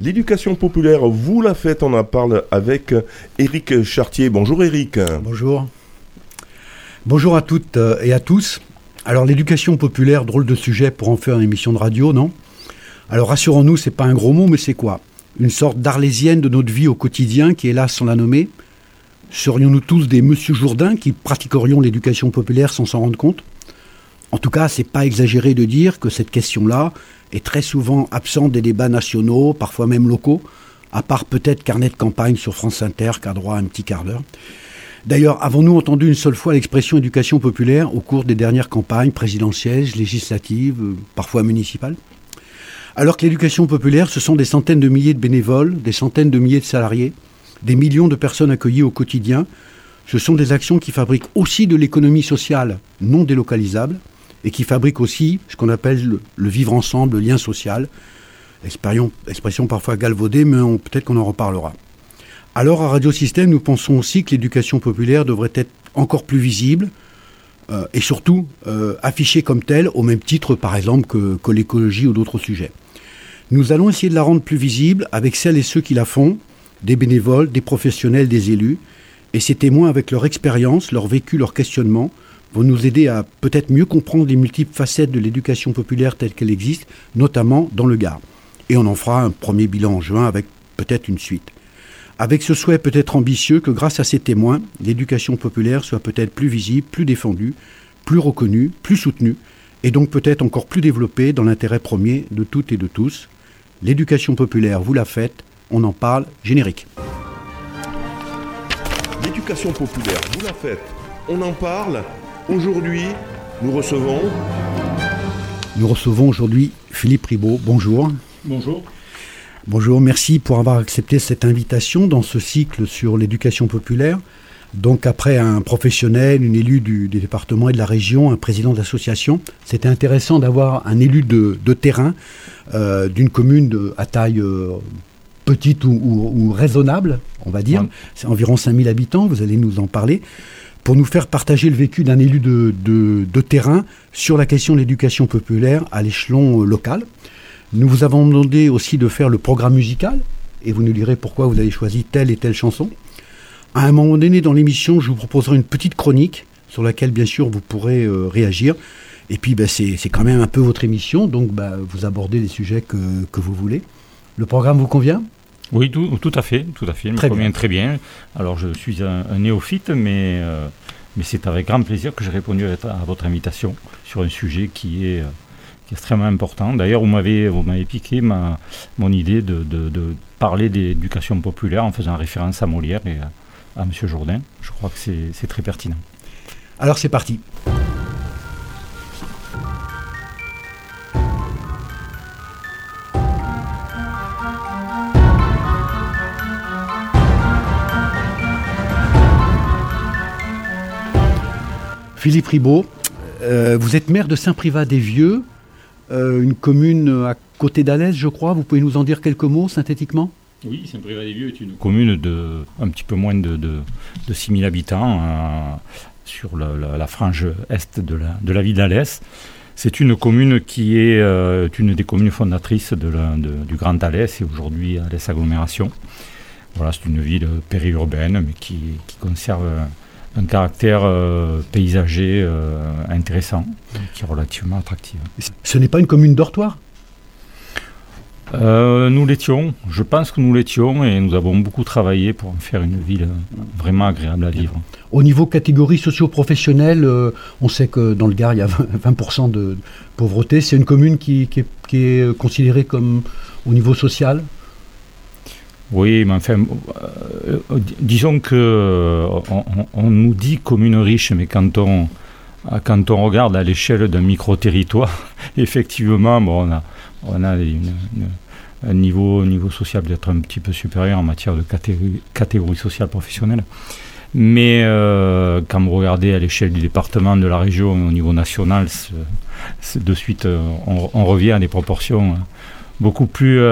L'éducation populaire, vous la faites, on en parle avec Éric Chartier. Bonjour Éric. Bonjour. Bonjour à toutes euh, et à tous. Alors l'éducation populaire, drôle de sujet pour en faire une émission de radio, non? Alors rassurons-nous, c'est pas un gros mot, mais c'est quoi? Une sorte d'arlésienne de notre vie au quotidien qui, hélas, sans la nommer Serions-nous tous des Monsieur Jourdain qui pratiquerions l'éducation populaire sans s'en rendre compte? En tout cas, c'est pas exagéré de dire que cette question-là est très souvent absente des débats nationaux, parfois même locaux, à part peut-être Carnet de campagne sur France Inter, qui a droit à un petit quart d'heure. D'ailleurs, avons-nous entendu une seule fois l'expression éducation populaire au cours des dernières campagnes présidentielles, législatives, parfois municipales? Alors que l'éducation populaire, ce sont des centaines de milliers de bénévoles, des centaines de milliers de salariés, des millions de personnes accueillies au quotidien, ce sont des actions qui fabriquent aussi de l'économie sociale non délocalisable, et qui fabrique aussi ce qu'on appelle le, vivre ensemble, le lien social. Expression, parfois galvaudée, mais peut-être qu'on en reparlera. Alors à Radio Système, nous pensons aussi que l'éducation populaire devrait être encore plus visible euh, et surtout euh, affichée comme telle, au même titre par exemple que l'écologie ou d'autres sujets. Nous allons essayer de la rendre plus visible avec celles et ceux qui la font, des bénévoles, des professionnels, des élus, et ces témoins avec leur expérience, leur vécu, leur questionnement, vont nous aider à peut-être mieux comprendre les multiples facettes de l'éducation populaire telle qu'elle existe, notamment dans le Gard. Et on en fera un premier bilan en juin avec peut-être une suite. Avec ce souhait peut-être ambitieux que grâce à ces témoins, l'éducation populaire soit peut-être plus visible, plus défendue, plus reconnue, plus soutenue, et donc peut-être encore plus développée dans l'intérêt premier de toutes et de tous. L'éducation populaire, vous la faites, on en parle, générique. L'éducation populaire, vous la faites, on en parle, Aujourd'hui, nous recevons... Nous recevons aujourd'hui Philippe Ribaud. Bonjour. Bonjour. Bonjour, merci pour avoir accepté cette invitation dans ce cycle sur l'éducation populaire. Donc après un professionnel, une élue du, département et de la région, un président d'association, c'était intéressant d'avoir un élu de, terrain euh, d'une commune à taille euh, petite ou, raisonnable, on va dire. C'est environ 5000 habitants, vous allez nous en parler pour nous faire partager le vécu d'un élu de, terrain sur la question de l'éducation populaire à l'échelon euh, local. Nous vous avons demandé aussi de faire le programme musical, et vous nous direz pourquoi vous avez choisi telle et telle chanson. À un moment donné dans l'émission, je vous proposerai une petite chronique sur laquelle, bien sûr, vous pourrez euh, réagir. Et puis, ben, c'est quand même un peu votre émission, donc ben, vous abordez les sujets que, que vous voulez. Le programme vous convient? Oui, tout, tout, à fait, tout à fait. Me convient très bien. Alors, je suis un, néophyte, mais, euh, mais c'est avec grand plaisir que j'ai répondu à, votre invitation sur un sujet qui est, euh, extrêmement important. D'ailleurs, vous m'avez, vous m'avez piqué ma, mon idée de, de, de parler d'éducation populaire en faisant référence à Molière et à, à M. Jourdain. Je crois que c'est très pertinent. Alors, c'est parti. Philippe Ribaud, euh, vous êtes maire de Saint-Privat-des-Vieux, euh, une commune à côté d'Alès, je crois. Vous pouvez nous en dire quelques mots synthétiquement? Oui, Saint-Privat-des-Vieux est une commune de un petit peu moins de, de, 6000 habitants euh, sur la, frange est de la, ville d'Alès. C'est une commune qui est une des communes fondatrices du Grand Alès et aujourd'hui Alès Agglomération. Voilà, c'est une ville périurbaine mais qui conserve un caractère euh, paysager euh, intéressant, qui est relativement attractif. Ce n'est pas une commune dortoir? Euh, nous l'étions, je pense que nous l'étions et nous avons beaucoup travaillé pour en faire une ville vraiment agréable à vivre. Au niveau catégorie socio-professionnelle, on sait que dans le Gard, il y a 20%, de pauvreté. C'est une commune qui, qui, est, considérée comme au niveau social? Oui, mais enfin, euh, disons que euh, on, nous dit commune riche, mais quand on, quand on regarde à l'échelle d'un micro-territoire, effectivement, bon, on a, on a un niveau, niveau social peut-être un petit peu supérieur en matière de catégorie, catégorie sociale professionnelle. Mais euh, quand vous regardez à l'échelle du département, de la région, au niveau national, de suite, on, revient à des proportions beaucoup plus,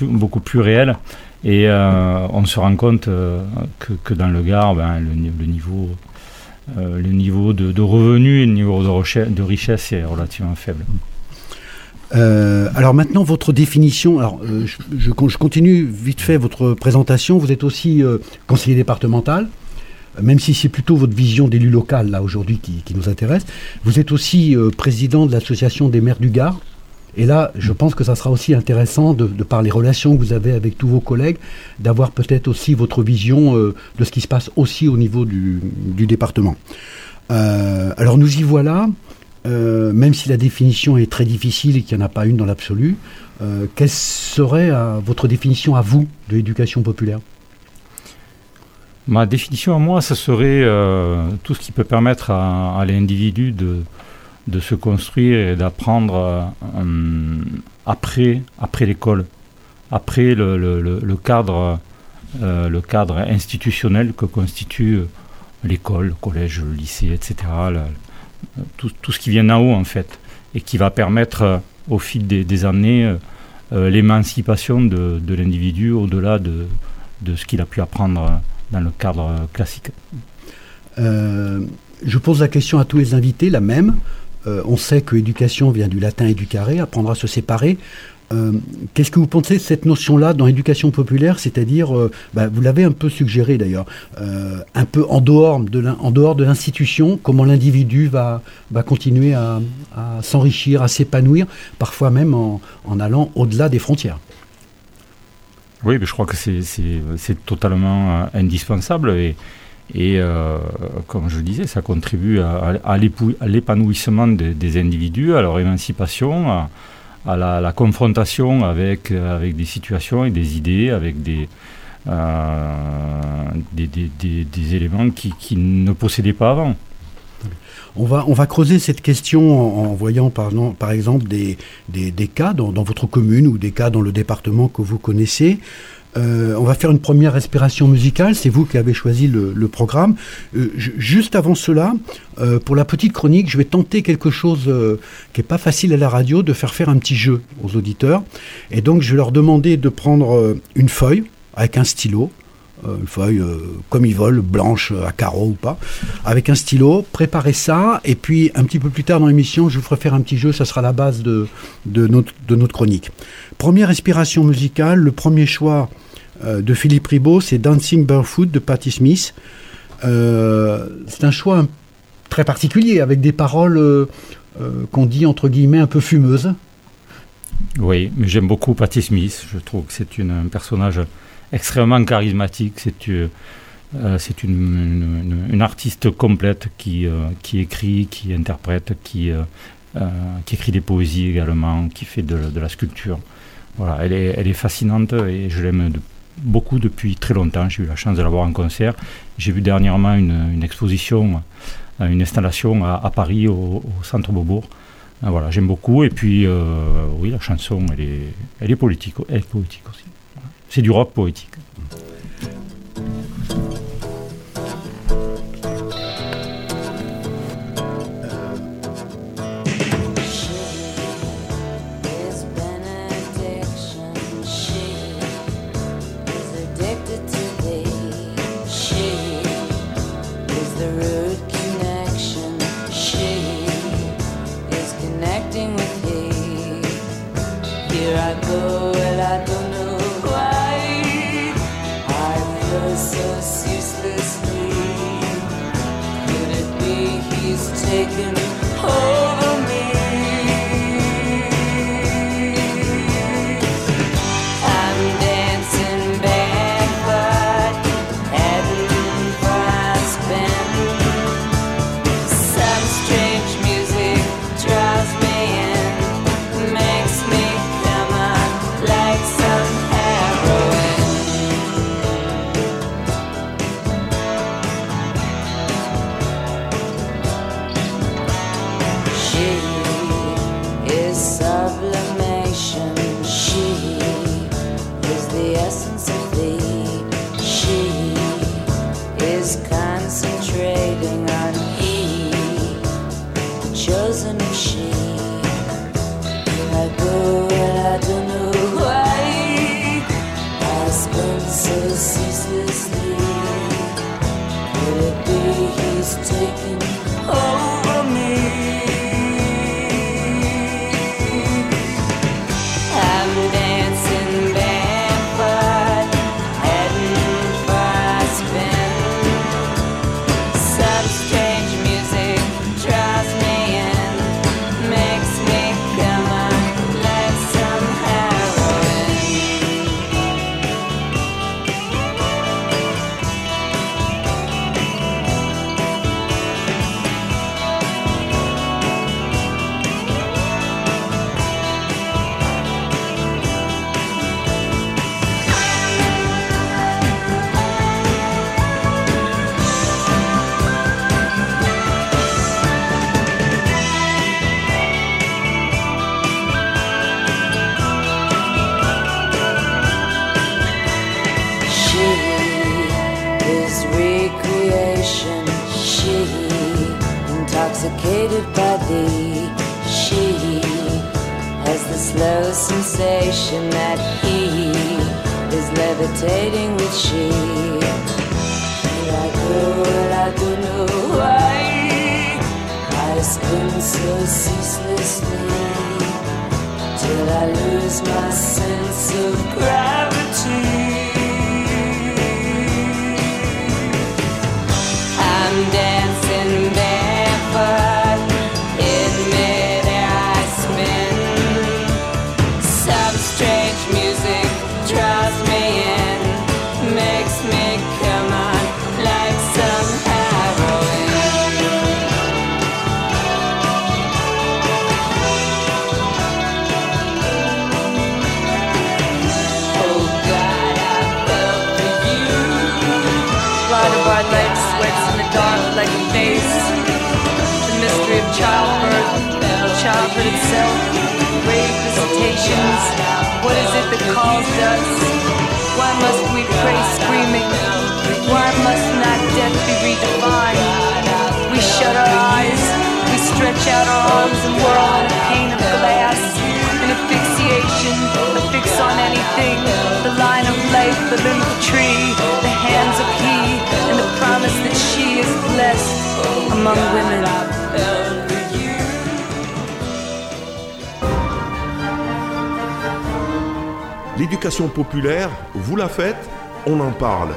beaucoup plus réelles. Et euh, on se rend compte euh, que, dans le Gard, ben, le, niveau, le niveau euh, de, revenus et le niveau de, de richesse est relativement faible. Euh, alors maintenant, votre définition. Alors, euh, je, continue vite fait votre présentation. Vous êtes aussi euh, conseiller départemental, même si c'est plutôt votre vision d'élu local là aujourd'hui qui, nous intéresse. Vous êtes aussi euh, président de l'association des maires du Gard. Et là, je pense que ça sera aussi intéressant, de, par les relations que vous avez avec tous vos collègues, d'avoir peut-être aussi votre vision euh, de ce qui se passe aussi au niveau du, département. Euh, alors nous y voilà. Euh, même si la définition est très difficile et qu'il n'y en a pas une dans l'absolu, quelle serait votre définition à vous de l'éducation populaire? Ma définition à moi, ce serait tout ce qui peut permettre à l'individu de, de se construire et d'apprendre euh, après, l'école, après euh, le cadre institutionnel que constitue l'école, le collège, le lycée, etc. Tout, ce qui vient d'en haut en fait, et qui va permettre euh, au fil des, années euh, l'émancipation de, l'individu au-delà de, ce qu'il a pu apprendre dans le cadre classique. Euh, je pose la question à tous les invités, la même. Euh, on sait que éducation vient du latin éducare, apprendre à se séparer. Euh, Qu'est-ce que vous pensez de cette notion-là dans l'éducation populaire, c'est-à-dire, euh, bah, vous l'avez un peu suggéré d'ailleurs, un peu en dehors de l'institution, comment l'individu va, continuer à, s'enrichir, à s'épanouir, parfois même en, allant au-delà des frontières Oui, je crois que c'est totalement indispensable et euh, comme je le disais, ça contribue à, l'épanouissement des, individus, à leur émancipation, à, la, confrontation avec, des situations et des idées, avec des, euh, éléments qui, ne possédaient pas avant. On va, creuser cette question en, voyant par, exemple des, cas dans, votre commune ou des cas dans le département que vous connaissez. Euh, on va faire une première respiration musicale, c'est vous qui avez choisi le, programme. Euh, juste avant cela, euh, pour la petite chronique, je vais tenter quelque chose qui n'est pas facile à la radio, de faire faire un petit jeu aux auditeurs. Et donc je vais leur demander de prendre une feuille avec un stylo, une feuille comme ils veulent, blanche à carreaux ou pas, avec un stylo, préparer ça, et puis un petit peu plus tard dans l'émission, je vous ferai faire un petit jeu, ça sera la base de, notre, de notre chronique. Première respiration musicale, le premier choix de Philippe Ribaud, c'est Dancing Barefoot de Patti Smith. Euh, c'est un choix très particulier, avec des paroles euh, qu'on dit entre guillemets un peu fumeuses. Oui, mais j'aime beaucoup Patti Smith. Je trouve que c'est un personnage extrêmement charismatique. C'est euh, une, une, une, artiste complète qui, euh, qui écrit, qui interprète, qui, euh, qui écrit des poésies également, qui fait de, de la sculpture. Voilà, elle est, elle est fascinante et je l'aime de beaucoup depuis très longtemps. J'ai eu la chance de la voir en concert. J'ai vu dernièrement une, exposition, une installation à, Paris, au, Centre Beaubourg. Voilà, j'aime beaucoup. Et puis, euh, oui, la chanson, elle est, elle est politique, elle est politique aussi. C'est du rock poétique. L'éducation populaire, vous la faites, on en parle.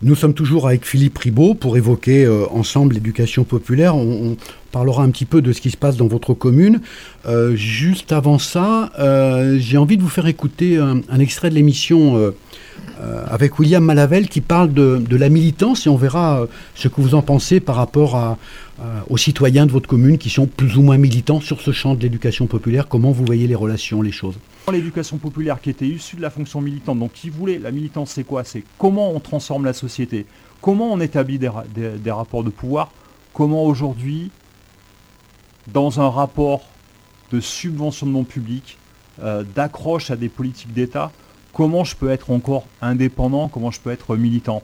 Nous sommes toujours avec Philippe Ribaud pour évoquer euh, ensemble l'éducation populaire. On, parlera un petit peu de ce qui se passe dans votre commune. Euh, juste avant ça, euh, j'ai envie de vous faire écouter un, extrait de l'émission avec William Malavel qui parle de, la militance et on verra euh, ce que vous en pensez par rapport à- aux citoyens de votre commune qui sont plus ou moins militants sur ce champ de l'éducation populaire. Comment vous voyez les relations, les choses? L'éducation populaire qui était issue de la fonction militante, donc qui voulait, la militance c'est quoi? C'est comment on transforme la société, comment on établit des, ra- des- des rapports de pouvoir, comment aujourd'hui, dans un rapport de subventionnement public, euh, d'accroche à des politiques d'État, comment je peux être encore indépendant, comment je peux être militant.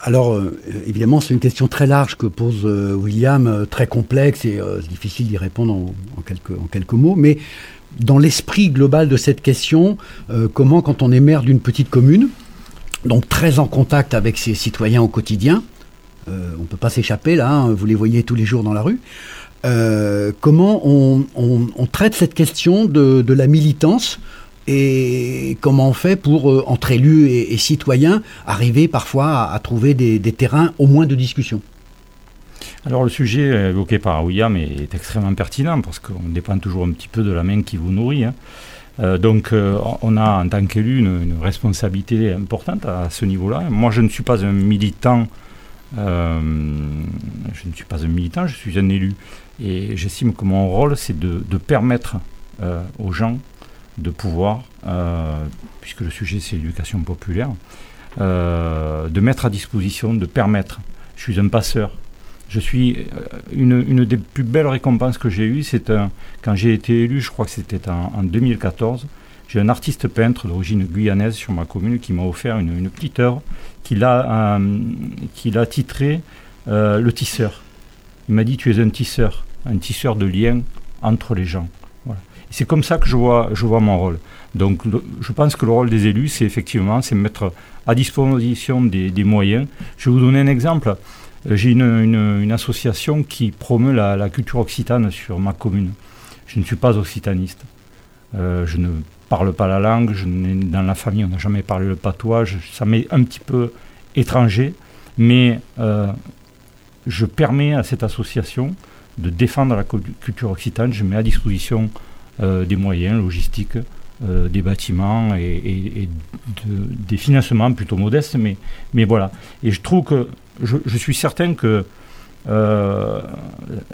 Alors, euh, évidemment, c'est une question très large que pose euh, William, euh, très complexe et euh, difficile d'y répondre en, quelques, mots. Mais dans l'esprit global de cette question, euh, comment, quand on est maire d'une petite commune, donc très en contact avec ses citoyens au quotidien, euh, on ne peut pas s'échapper là, hein, vous les voyez tous les jours dans la rue, euh, comment on, traite cette question de, la militance et comment on fait pour, euh, entre élus et, citoyens, arriver parfois à, trouver des, terrains au moins de discussion? Alors le sujet évoqué par William est, extrêmement pertinent parce qu'on dépend toujours un petit peu de la main qui vous nourrit. hein. Euh, donc on a en tant qu'élu une, responsabilité importante à ce niveau-là. Moi je ne suis pas un militant, je ne suis pas un militant, je suis un élu. Et j'estime que mon rôle c'est de, permettre euh, aux gens de pouvoir, euh, puisque le sujet c'est l'éducation populaire, euh, de mettre à disposition, de permettre. Je suis un passeur. Je suis une, une des plus belles récompenses que j'ai eues, c'est quand j'ai été élu, je crois que c'était en, en 2014. J'ai un artiste peintre d'origine guyanaise sur ma commune qui m'a offert une, petite œuvre qu'il a, qu'il a titrée Le tisseur. Il m'a dit Tu es un tisseur, un tisseur de liens entre les gens. C'est comme ça que je vois, je vois mon rôle. Donc je pense que le rôle des élus, c'est effectivement c'est mettre à disposition des, moyens. Je vais vous donner un exemple. Euh, J'ai une, association qui promeut la, culture occitane sur ma commune. Je ne suis pas occitaniste. Euh, je ne parle pas la langue. Je dans la famille, on n'a jamais parlé le patois. Ça m'est un petit peu étranger. Mais euh, je permets à cette association de défendre la cul- culture occitane. Je mets à disposition euh, des moyens logistiques, euh, des bâtiments et, et- et de- des financements plutôt modestes. Mais, mais voilà. Et je trouve que je, suis certain que euh,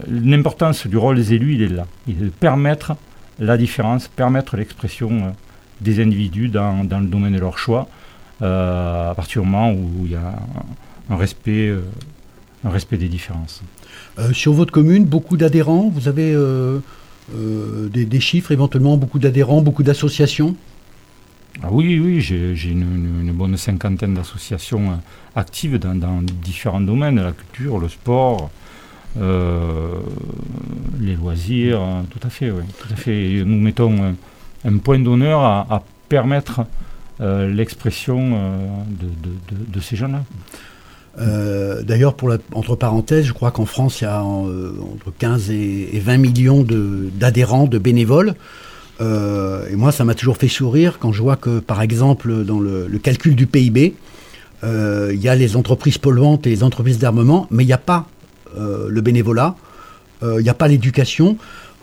l'importance du rôle des élus, il est là. Il est de permettre la différence, permettre l'expression des individus dans, dans le domaine de leur choix, à partir du moment où il y a un respect, un respect des différences. Euh, Sur votre commune, beaucoup d'adhérents Vous avez euh, euh, des, des chiffres éventuellement Beaucoup d'adhérents, beaucoup d'associations? Ah oui, oui, j'ai une, une- une bonne cinquantaine d'associations actives dans, dans différents domaines, la culture, le sport, les loisirs, hein, tout à fait, oui, tout à fait. Et nous mettons un, un point d'honneur à, à permettre l'expression de, de- de- de ces gens-là. Euh, D'ailleurs, entre parenthèses, je crois qu'en France, il y a euh, entre 15 et, et 20 millions d'adhérents, de, bénévoles. Euh, et moi, ça m'a toujours fait sourire quand je vois que, par exemple, dans le, calcul du PIB, il y a les entreprises polluantes et les entreprises d'armement, mais il n'y a pas le bénévolat, il n'y a pas l'éducation.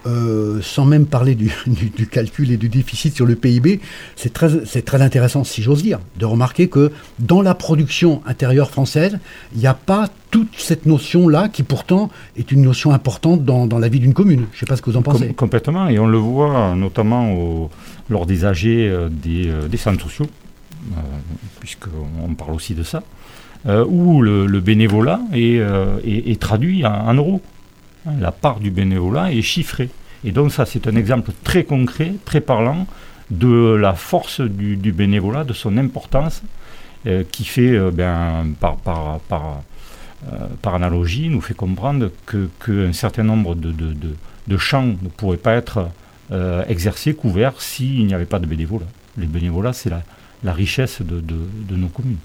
Euh, sans même parler du, du- du calcul et du déficit sur le PIB, c'est très, c'est très intéressant, si j'ose dire, de remarquer que dans la production intérieure française, il n'y a pas toute cette notion-là qui pourtant est une notion importante dans, dans la vie d'une commune. Je ne sais pas ce que vous en pensez. Com- complètement, et on le voit notamment au- lors des AG euh, des, euh, des centres sociaux, euh, puisqu'on parle aussi de ça, euh, où le, le bénévolat est, euh, est- est traduit en, en euros. La part du bénévolat est chiffrée. Et donc ça, c'est un exemple très concret, très parlant de la force du, bénévolat, de son importance, euh, qui fait, euh, ben, euh, par analogie, nous fait comprendre qu'un certain nombre de, champs ne pourraient pas être exercés, couverts, s'il n'y avait pas de bénévolat. Les bénévolats, c'est la, richesse de nos communes.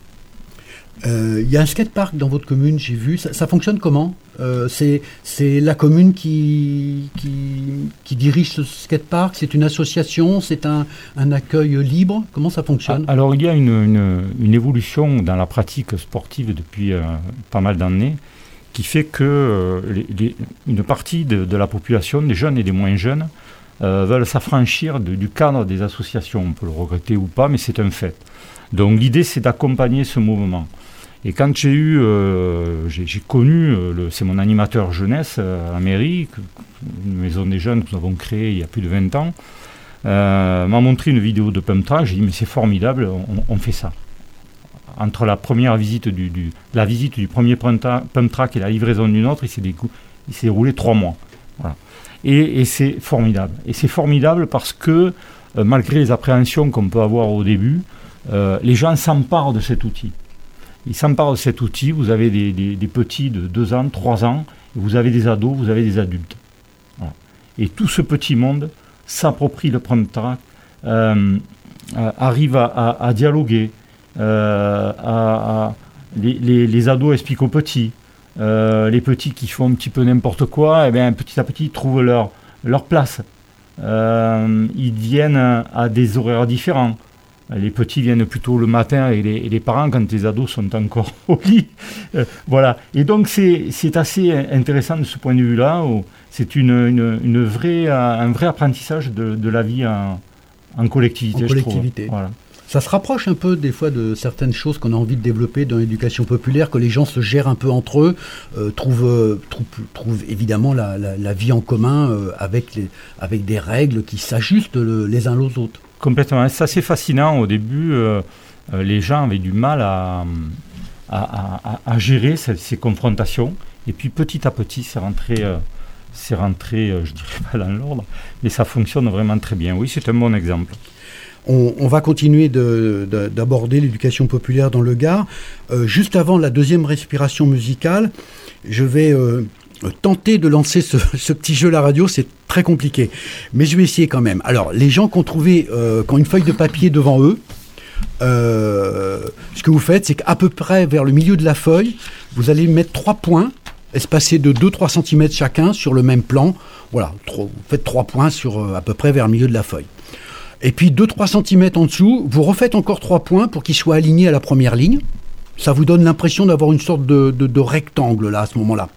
Euh, Il y a un skatepark dans votre commune, j'ai vu. Ça, fonctionne comment Euh, C'est la commune qui, qui, dirige ce skatepark? C'est une association? C'est un, un accueil libre? Comment ça fonctionne? Ah, Alors, il y a une, une- évolution dans la pratique sportive depuis euh, pas mal d'années qui fait que une partie de, de la population, des jeunes et des moins jeunes, veulent s'affranchir du cadre des associations. On peut le regretter ou pas, mais c'est un fait. Donc, l'idée, c'est d'accompagner ce mouvement. Et quand j'ai eu, euh, j'ai connu, euh, c'est mon animateur jeunesse euh, à mairie, une maison des jeunes que nous avons créée il y a plus de 20 ans, m'a montré une vidéo de pump track. J'ai dit, mais c'est formidable, on, fait ça. Entre la première visite du, la visite du premier pump tra- pump track et la livraison d'une autre, il s'est déroulé trois mois. Voilà. Et, c'est formidable. Et c'est formidable parce que, malgré les appréhensions qu'on peut avoir au début, les gens s'emparent de cet outil. Ils s'emparent de cet outil. Vous avez des, petits de 2 ans, 3 ans, vous avez des ados, vous avez des adultes. Et tout ce petit monde s'approprie le pump track, euh, euh, arrive à, dialoguer. euh, les, ados expliquent aux petits. Les petits qui font un petit peu n'importe quoi, eh bien, petit à petit, ils trouvent leur, leur place. Ils viennent à des horaires différents. Les petits viennent plutôt le matin et les, et les parents quand les ados sont encore au lit. Euh, voilà. Et donc c'est assez intéressant de ce point de vue-là. C'est une, une, une vraie, euh, un vrai apprentissage de, de la vie en, en collectivité. En je trouve. collectivité. Voilà. Ça se rapproche un peu des fois de certaines choses qu'on a envie de développer dans l'éducation populaire, que les gens se gèrent un peu entre eux, euh, trouvent, euh, trouvent, trouvent évidemment la, la- la vie en commun euh, avec, les, avec des règles qui s'ajustent le- les uns aux autres. Complètement. C'est assez fascinant. Au début, euh, euh, les gens avaient du mal à, à, gérer ces, confrontations. Et puis petit à petit, c'est rentré, euh, c'est rentré euh, je dirais pas dans l'ordre, mais ça fonctionne vraiment très bien. Oui, c'est un bon exemple. On, on va continuer de- de- d'aborder l'éducation populaire dans le Gard. Euh, juste avant la deuxième respiration musicale, je vais tenter de lancer ce, petit jeu la radio. C'est très compliqué, mais je vais essayer quand même. Alors, les gens qui ont trouvé, euh, qui ont une feuille de papier devant eux, euh, ce que vous faites, c'est qu'à peu près vers le milieu de la feuille, vous allez mettre trois points espacés de 2-3 cm chacun sur le même plan. Voilà, trois- vous faites trois points sur euh, à peu près vers le milieu de la feuille. Et puis 2-3 cm en dessous, vous refaites encore 3 points pour qu'ils soient alignés à la première ligne. Ça vous donne l'impression d'avoir une sorte de- de rectangle là à ce moment-là.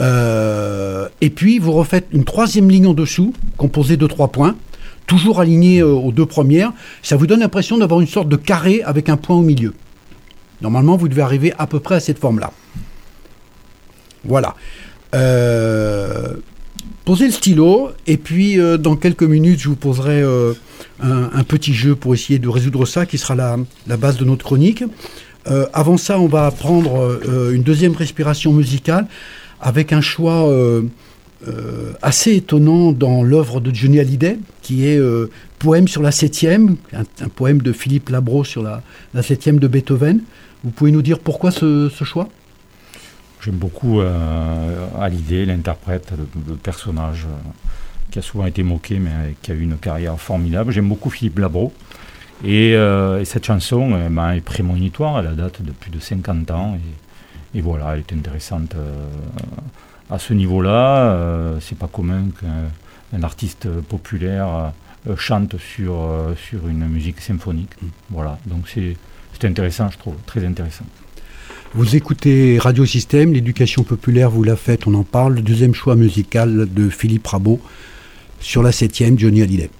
Euh, et puis vous refaites une troisième ligne en dessous, composée de 3 points, toujours alignée euh, aux deux premières. Ça vous donne l'impression d'avoir une sorte de carré avec un point au milieu. Normalement, vous devez arriver à peu près à cette forme-là. Voilà. Euh, posez le stylo et puis dans quelques minutes, je vous poserai un, petit jeu pour essayer de résoudre ça, qui sera la, base de notre chronique. Avant ça, on va prendre une deuxième respiration musicale avec un choix euh, euh, assez étonnant dans l'œuvre de Johnny Hallyday, qui est euh, Poème sur la septième, un, poème de Philippe Labro sur la, septième de Beethoven. Vous pouvez nous dire pourquoi ce, choix? J'aime beaucoup Hallyday, l'interprète, le, personnage qui a souvent été moqué, mais qui a eu une carrière formidable. J'aime beaucoup Philippe Labro. Et, et cette chanson ben, est prémonitoire, elle date de plus de 50 ans. Et voilà, elle est intéressante euh, à ce niveau-là. Euh, C'est pas commun qu'un un artiste populaire euh, chante sur, sur une musique symphonique. Voilà, donc c'est c'est intéressant, je trouve, très intéressant. Vous écoutez Radio Système, l'éducation populaire, vous l'a faite, on en parle. Le deuxième choix musical de Philippe Rabot sur la septième, Johnny Hallyday.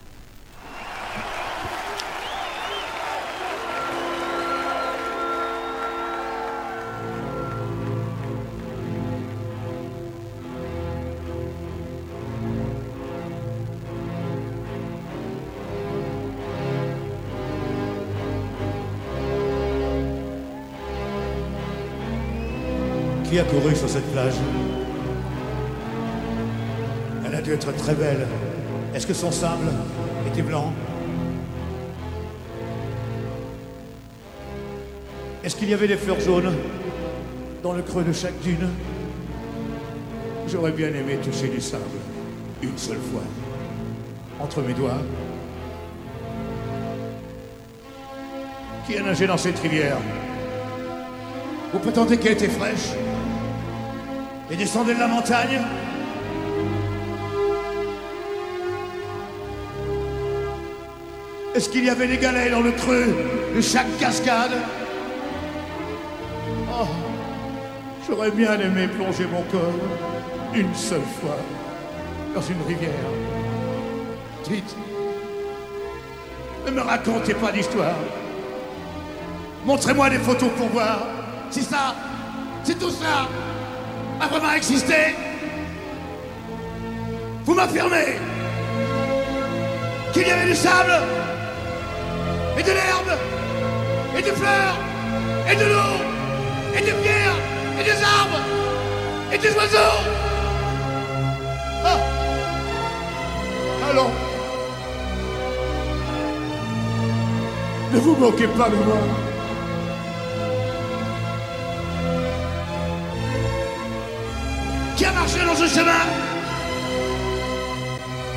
Cette plage. Elle a dû être très belle. Est-ce que son sable était blanc? Est-ce qu'il y avait des fleurs jaunes dans le creux de chaque dune? J'aurais bien aimé toucher du sable une seule fois entre mes doigts. Qui a nagé dans cette rivière? Vous prétendez qu'elle était fraîche? Et descendait de la montagne Est-ce qu'il y avait des galets dans le creux de chaque cascade? Oh, j'aurais bien aimé plonger mon corps une seule fois dans une rivière. Dites, ne me racontez pas d'histoire. Montrez-moi des photos pour voir si ça, si tout ça a vraiment existé. Vous m'affirmez qu'il y avait du sable et de l'herbe et des fleurs et de l'eau et des pierres et des arbres et des oiseaux. Ah Allons. Ne vous moquez pas de moi. Qui a marché dans ce chemin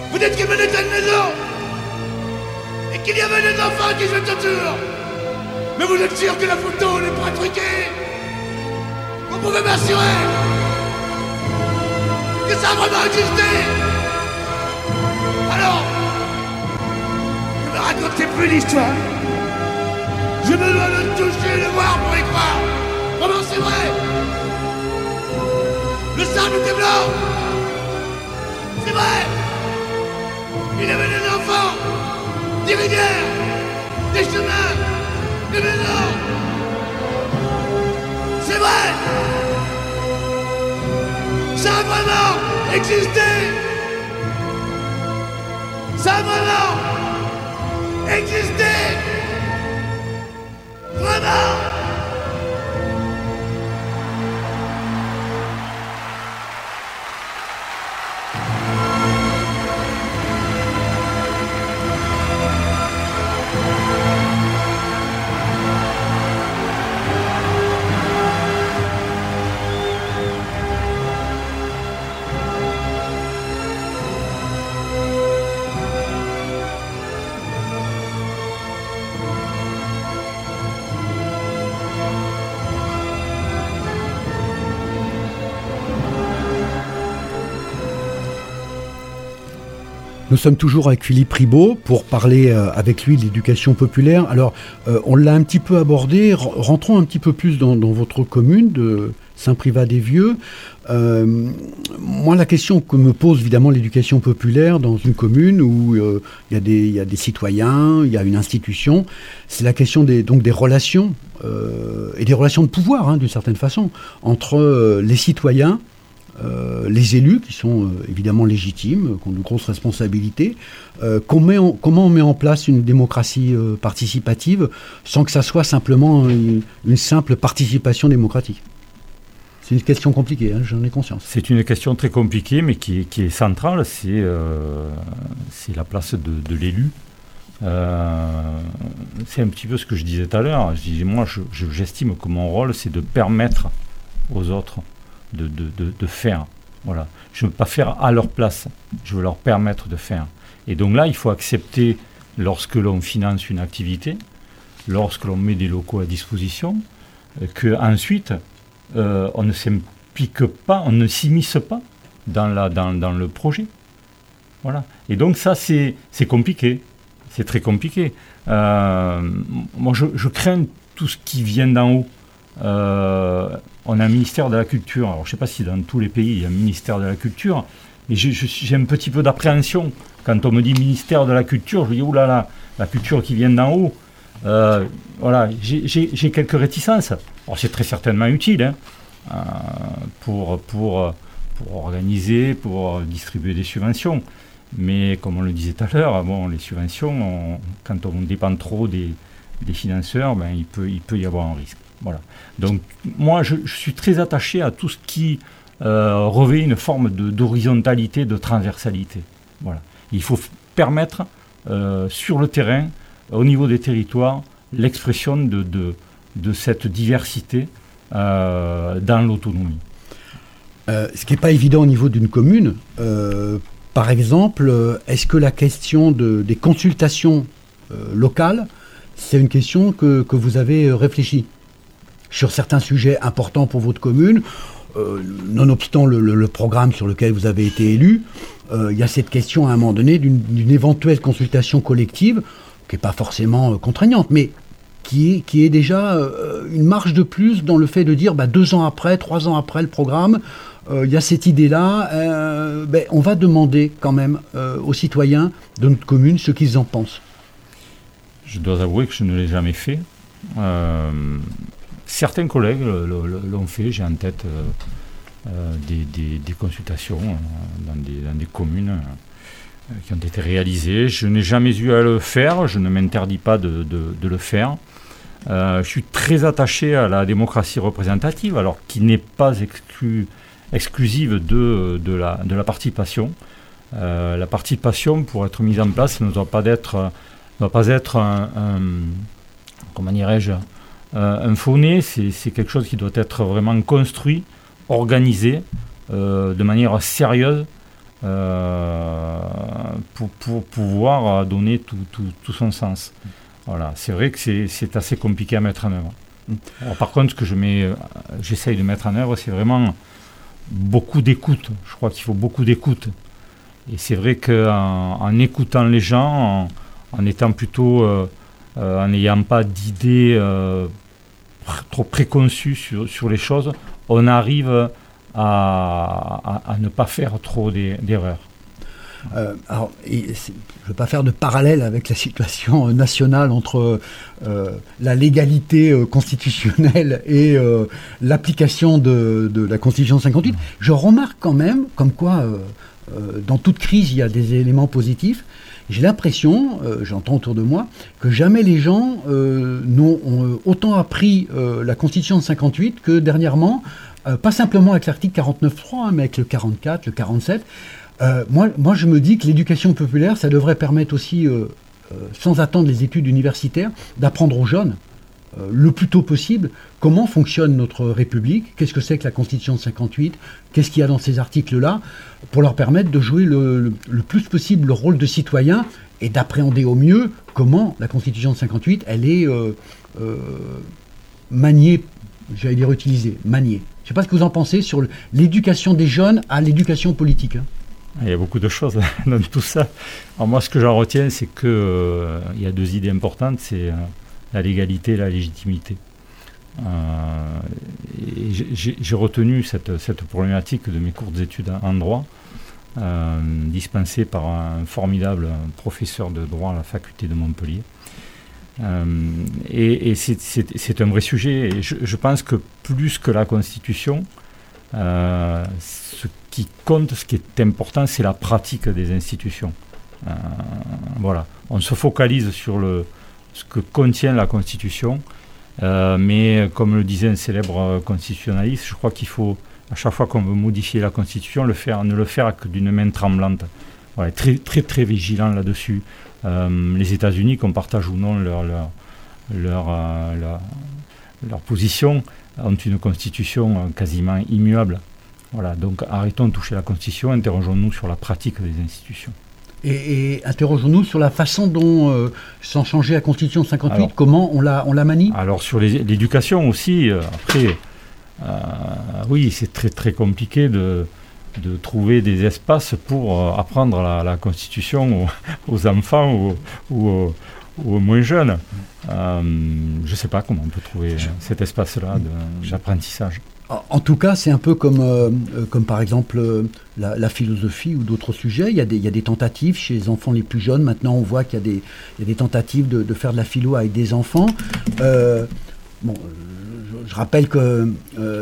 Vous menait à une maison et qu'il y avait des enfants qui jouaient autour. Mais vous êtes sûr que la photo n'est pas truquée? Vous pouvez m'assurer que ça a vraiment existé? Alors, ne me racontez plus l'histoire. Je me dois le toucher le voir pour y croire. Vraiment, c'est vrai? Le sable était blanc. C'est vrai. Il avait des enfants des rivières, des chemins, des maisons. C'est vrai. Ça a vraiment existé. Ça a vraiment existé. Vraiment Nous sommes toujours avec Philippe Ribaud pour parler euh, avec lui de l'éducation populaire. Alors, euh, on l'a un petit peu abordé. Rentrons un petit peu plus dans, votre commune de Saint-Privat-des-Vieux. Euh, moi, la question que me pose évidemment l'éducation populaire dans une commune où il y, a des- citoyens, il y a une institution, c'est la question des, relations et des relations de pouvoir, hein, d'une certaine façon, entre les citoyens euh, les élus, qui sont euh, évidemment légitimes, qui ont de grosses responsabilités, euh, comment on met en place une démocratie participative sans que ça soit simplement une, simple participation démocratique? C'est une question compliquée, hein, j'en ai conscience. C'est une question très compliquée, mais qui est, centrale, c'est la place de, l'élu. C'est un petit peu ce que je disais tout à l'heure. Je moi, je- je- j'estime que mon rôle, c'est de permettre aux autres de, faire. Voilà. Je ne veux pas faire à leur place, je veux leur permettre de faire. Et donc là, il faut accepter, lorsque l'on finance une activité, lorsque l'on met des locaux à disposition, euh, que ensuite euh, on ne s'implique pas, on ne s'immisce pas dans, le projet. Voilà. Et donc ça, c'est compliqué. C'est très compliqué. Euh, moi, je crains tout ce qui vient d'en haut. Euh, on a un ministère de la Culture. Alors, je ne sais pas si dans tous les pays, il y a un ministère de la Culture, mais j'ai un petit peu d'appréhension. Quand on me dit ministère de la Culture, je dis, oulala, la culture qui vient d'en haut. Euh, voilà, j'ai- quelques réticences. Alors, c'est très certainement utile hein, euh, pour, organiser, pour distribuer des subventions. Mais comme on le disait tout à l'heure, bon, les subventions, on- quand on dépend trop des, des financeurs, ben, il peut y avoir un risque. Voilà. Donc moi, je, suis très attaché à tout ce qui euh, revêt une forme de- d'horizontalité, de, transversalité. Voilà. Il faut permettre euh, sur le terrain, au niveau des territoires, l'expression de, de, de cette diversité euh, dans l'autonomie. Ce qui n'est pas évident au niveau d'une commune. par exemple, est-ce que la question de- des consultations locales, c'est une question que, que vous avez euh, réfléchi sur certains sujets importants pour votre commune euh, Nonobstant le, programme sur lequel vous avez été élu, euh, il y a cette question à un moment donné d'une éventuelle consultation collective, qui n'est pas forcément euh, contraignante, mais qui est, qui est déjà une marge de plus dans le fait de dire bah, deux ans après, trois ans après le programme, il y a cette idée-là, ben, on va demander quand même aux citoyens de notre commune ce qu'ils en pensent. Je dois avouer que je ne l'ai jamais fait. Certains collègues l'ont fait. J'ai en tête euh, euh, des, consultations euh, dans, des, communes qui ont été réalisées. Je n'ai jamais eu à le faire. Je ne m'interdis pas de, le faire. Je suis très attaché à la démocratie représentative, alors qui n'est pas exclu- exclusive de, la, participation. La participation, pour être mise en place, ne doit pas être, doit pas être un- comment dirais-je, euh, un faux nez. C'est quelque chose qui doit être vraiment construit, organisé, euh, de manière sérieuse, euh, pour, pouvoir donner tout, son sens. Voilà, c'est vrai que c'est- assez compliqué à mettre en œuvre. Par contre, ce que j'essaye de mettre en œuvre, c'est vraiment beaucoup d'écoute. Je crois qu'il faut beaucoup d'écoute. Et c'est vrai qu'en en écoutant les gens, en, étant plutôt, en n'ayant pas d'idées pr- trop préconçues sur, sur les choses, on arrive à, à- à ne pas faire trop d'e- d'erreurs. Euh, alors, et je ne veux pas faire de parallèle avec la situation nationale entre euh, la légalité euh, constitutionnelle et l'application de, de la Constitution 58. Je remarque quand même, comme quoi, dans toute crise, il y a des éléments positifs. J'ai l'impression, euh, j'entends autour de moi, que jamais les gens euh, n'ont ont, euh, autant appris la Constitution de 58 que dernièrement, pas simplement avec l'article 49.3, hein, mais avec le 44, le 47. Euh, moi, moi, je me dis que l'éducation populaire, ça devrait permettre aussi, sans attendre les études universitaires, d'apprendre aux jeunes, le plus tôt possible, comment fonctionne notre République, qu'est-ce que c'est que la Constitution de 58, qu'est-ce qu'il y a dans ces articles-là, pour leur permettre de jouer le, le- plus possible le rôle de citoyen et d'appréhender au mieux comment la Constitution de 58, elle est euh, euh, maniée, j'allais dire utilisée, maniée. Je ne sais pas ce que vous en pensez sur l'éducation des jeunes à l'éducation politique. hein. Il y a beaucoup de choses dans tout ça. Alors moi, ce que j'en retiens, c'est que euh, il y a deux idées importantes, c'est euh, la légalité et la légitimité. Euh, j'ai- retenu cette, problématique de mes courtes études en droit, euh, dispensées par un formidable professeur de droit à la faculté de Montpellier. Euh, et c'est- un vrai sujet. Et je, pense que plus que la Constitution, euh, ce qui compte, ce qui est important, c'est la pratique des institutions. Voilà. On se focalise sur le, ce que contient la Constitution, Euh, mais comme le disait un célèbre euh, constitutionnaliste, je crois qu'il faut, à chaque fois qu'on veut modifier la Constitution, le faire, ne le faire que d'une main tremblante. Très, très, très vigilant là-dessus. Euh, les États-Unis, qu'on partage ou non leur, leur, leur, leur, position, ont une Constitution quasiment immuable. Voilà, donc arrêtons de toucher la Constitution, interrogeons-nous sur la pratique des institutions. Et, et interrogeons-nous sur la façon dont, euh, sans changer la Constitution de 58, Alors. comment on la, on la manie? Alors sur l'éducation aussi, euh, après, euh, oui, c'est très très compliqué de, de trouver des espaces pour apprendre la, la Constitution aux, aux enfants ou, ou aux, moins jeunes. Euh, je ne sais pas comment on peut trouver cet espace-là d'apprentissage. En- tout cas, c'est un peu comme, euh, euh, comme par exemple euh, la, la philosophie ou d'autres sujets. Il y, a des, il y a des tentatives chez les enfants les plus jeunes. Maintenant, on voit qu'il y a des, il y a des tentatives de, de faire de la philo avec des enfants. Euh, bon, je, je rappelle que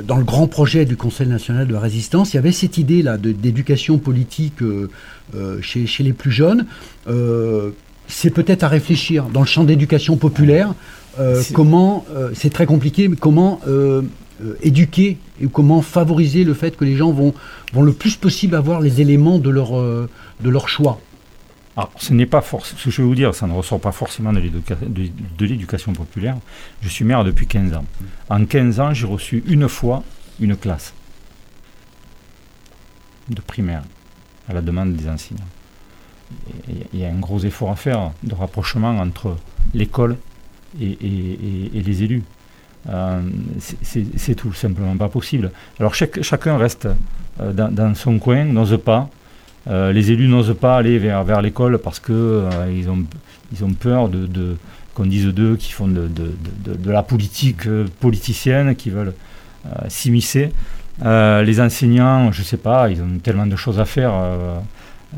dans le grand projet du Conseil national de la résistance, il y avait cette idée-là d'éducation politique chez, chez les plus jeunes. C'est peut-être à réfléchir dans le champ d'éducation populaire. euh, C'est- comment, euh, c'est très compliqué, mais comment euh, éduquer et comment favoriser le fait que les gens vont, vont le plus possible avoir les éléments de leur, de leur choix. Alors, ce n'est pas forcément, ce que je vais vous dire, ça ne ressort pas forcément de l'éducation populaire. Je suis maire depuis 15 ans. En 15 ans, j'ai reçu une fois une classe de primaire à la demande des enseignants. Il y a un gros effort à faire de rapprochement entre l'école et, les élus. Euh, c'est- tout simplement pas possible. Alors chacun reste euh, dans, son coin, n'ose pas. Euh, les élus n'osent pas aller vers, l'école parce que ils, ont, peur de, qu'on dise d'eux qu'ils font de, la politique politicienne, qui veulent s'immiscer. Les enseignants, je sais pas, ils ont tellement de choses à faire.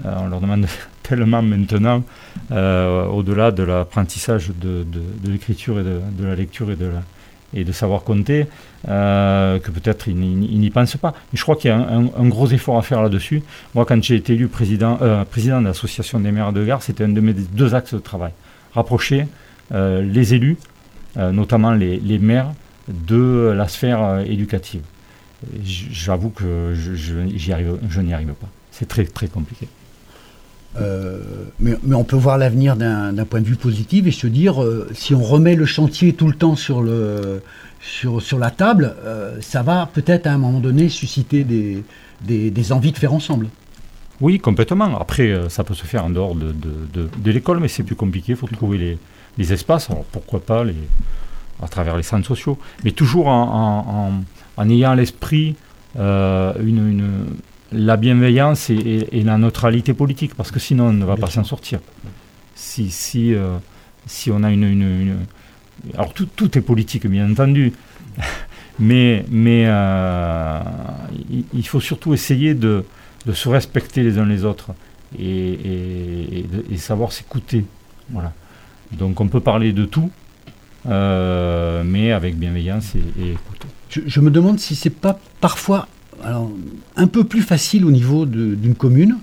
on leur demande tellement maintenant, euh, au-delà de l'apprentissage de, l'écriture et de, la lecture et de, savoir compter, euh, que peut-être ils ils n'y pensent pas. Mais je crois qu'il y a un, gros effort à faire là-dessus. Moi, quand j'ai été élu président, euh, président de l'association des maires de gare, c'était un de mes deux axes de travail. Rapprocher les élus, notamment les, maires, de la sphère éducative. J'avoue que je, je n'y arrive pas. C'est très très compliqué. Euh, mais, on peut voir l'avenir d'un point de vue positif et se dire, euh, si on remet le chantier tout le temps sur, le, sur, sur la table, euh, ça va peut-être à un moment donné susciter des, des, envies de faire ensemble. Oui, complètement. Après, ça peut se faire en dehors de, de, de- l'école, mais c'est plus compliqué. Il faut trouver les, les espaces. Alors pourquoi pas les, à travers les centres sociaux, mais toujours en, en- ayant à l'esprit une- la bienveillance et, et- et la neutralité politique, parce que sinon on ne va Bien pas s'en sortir. Si, si, euh, si on a une, une- une- alors tout, tout est politique, bien entendu, mais, mais euh, il, il faut surtout essayer de, de se respecter les uns les autres et, savoir s'écouter. Voilà. Donc on peut parler de tout, euh, mais avec bienveillance et, et écoute. Je, je me demande si c'est pas parfois alors, un peu plus facile au niveau d'une commune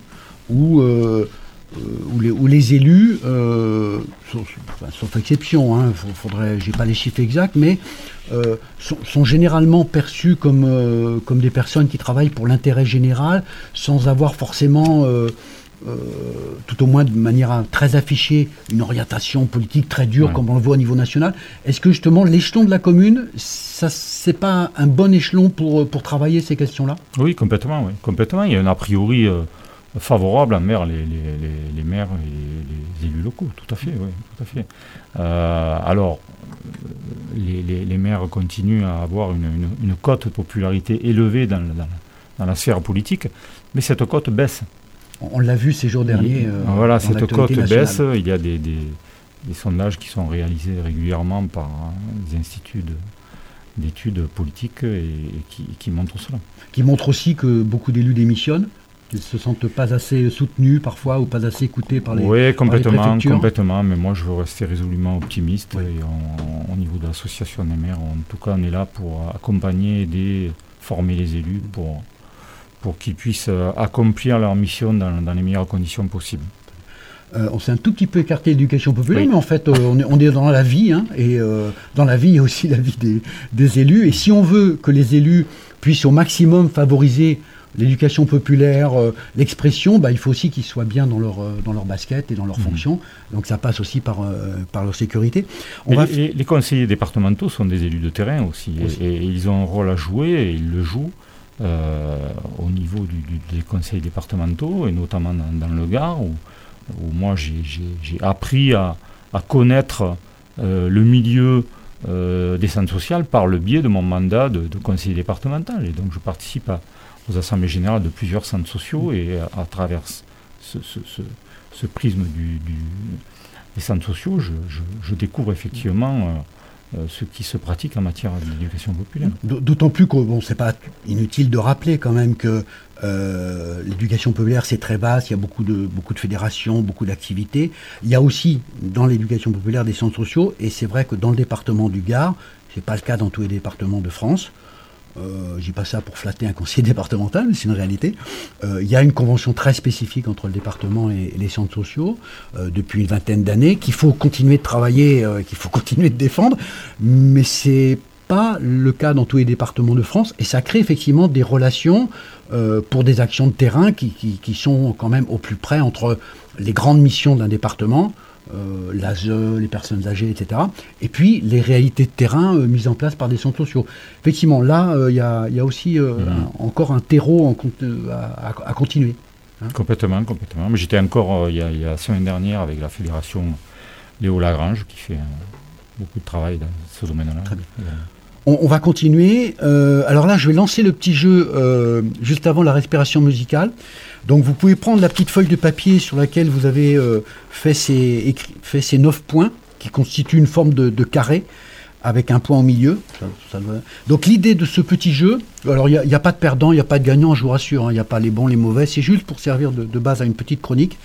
où, euh, euh, les, élus, euh, sauf, exception, hein, faudrait, j'ai pas les chiffres exacts, mais sont, généralement perçus comme des personnes qui travaillent pour l'intérêt général, sans avoir forcément, euh, euh, tout au moins de manière très affichée, une orientation politique très dure, Ouais. comme on le voit au niveau national. Est-ce que justement l'échelon de la commune, ça c'est pas un bon échelon pour, pour travailler ces questions-là? Oui, complètement, oui, complètement. Il y a un a priori euh, favorable envers les, les, les, les maires et les élus locaux, tout à fait, oui, tout à fait. Euh, alors, euh, les, maires continuent à avoir une, une, une cote de popularité élevée dans la sphère politique, mais cette cote baisse. On, l'a vu ces jours derniers. Euh, voilà, cette cote baisse. Il y a des, des, des sondages qui sont réalisés régulièrement par hein, des instituts de- d'études politiques et, et qui, qui montrent cela. Qui montre aussi que beaucoup d'élus démissionnent, qu'ils se sentent pas assez soutenus parfois ou pas assez écoutés par les. Oui, complètement, complètement. Mais moi, je veux rester résolument optimiste. Oui. Et on- au niveau de l'association des maires, en tout cas, on est là pour accompagner, aider, former les élus pour, pour qu'ils puissent euh, accomplir leur mission dans, dans les meilleures conditions possibles. Euh, on s'est un tout petit peu écarté de l'éducation populaire, Oui. mais en fait, euh, on, est, on est dans la vie, hein, et euh, dans la vie, il y a aussi la vie des, des élus. Et si on veut que les élus puissent au maximum favoriser l'éducation populaire, l'expression, bah, il faut aussi qu'ils soient bien dans leur, dans leur basket et dans leur Mhm. fonction. Donc ça passe aussi par, par leur sécurité. On Mais va les, conseillers départementaux sont des élus de terrain aussi, et- Aussi. Et, ils ont un rôle à jouer, et ils le jouent au niveau du, des conseils départementaux, et notamment dans, le Gard, où, moi j'ai- appris à, connaître euh, le milieu euh, des centres sociales par le biais de mon mandat de, conseiller départemental. Et donc je participe à- aux assemblées générales de plusieurs centres sociaux, et à, travers ce, prisme du, des centres sociaux, je, découvre effectivement euh, euh, ce qui se pratique en matière d'éducation populaire. D'autant plus que bon, c'est pas inutile de rappeler quand même que euh, l'éducation populaire c'est très vaste, il y a beaucoup de beaucoup de fédérations, beaucoup d'activités. Il y a aussi dans l'éducation populaire des centres sociaux et c'est vrai que dans le département du Gard, c'est pas le cas dans tous les départements de France. Euh, je dis pas ça pour flatter un conseiller départemental, mais c'est une réalité. Euh, il y a une convention très spécifique entre le département et, les centres sociaux euh, depuis une vingtaine d'années qu'il faut continuer de travailler, euh, qu'il faut continuer de défendre, mais c'est pas le cas dans tous les départements de France et ça crée effectivement des relations euh, pour des actions de terrain qui sont quand même au plus près entre les grandes missions d'un département, euh, l'ASE, les personnes âgées, etc. Et puis les réalités de terrain euh, mises en place par des centres sociaux. Effectivement, là, euh, il y, y a aussi Mhm. un- encore un terreau en à, continuer. Complètement, complètement. Mais j'étais encore il, y a, il y a la semaine dernière avec la fédération Léo Lagrange qui fait beaucoup de travail dans ce domaine-là. Très bien. On, on va continuer. Alors là, je vais lancer le petit jeu juste avant la respiration musicale. Donc vous pouvez prendre la petite feuille de papier sur laquelle vous avez euh, fait, ces, écrit- fait ces 9 points qui constituent une forme de, de carré avec un point au milieu. Ça- ça doit- Donc l'idée de ce petit jeu, alors il n'y a, pas de perdant, il n'y a pas de gagnant, je vous rassure, hein, il n'y a pas les bons, les mauvais, c'est juste pour servir de, de base à une petite chronique.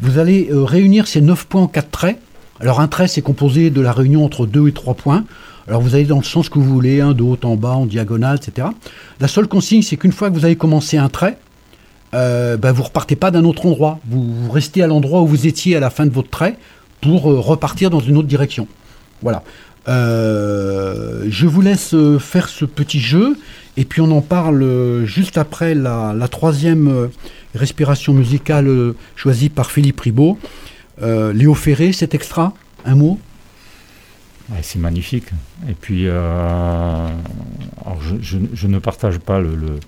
Vous allez euh, réunir ces 9 points en 4 traits. Alors un trait, c'est composé de la réunion entre 2 et 3 points. Alors vous allez dans le sens que vous voulez, hein, de haut en bas, en diagonale, etc. La seule consigne, c'est qu'une fois que vous avez commencé un trait, euh, ben, vous repartez pas d'un autre endroit. Vous, restez à l'endroit où vous étiez à la fin de votre trait pour euh, repartir dans une autre direction. Voilà. Euh, je vous laisse euh, faire ce petit jeu et puis on en parle juste après la, troisième respiration musicale choisie par Philippe Ribaud. Léo Ferré, cet extra, un mot? C'est magnifique. Et puis, je, ne partage pas le,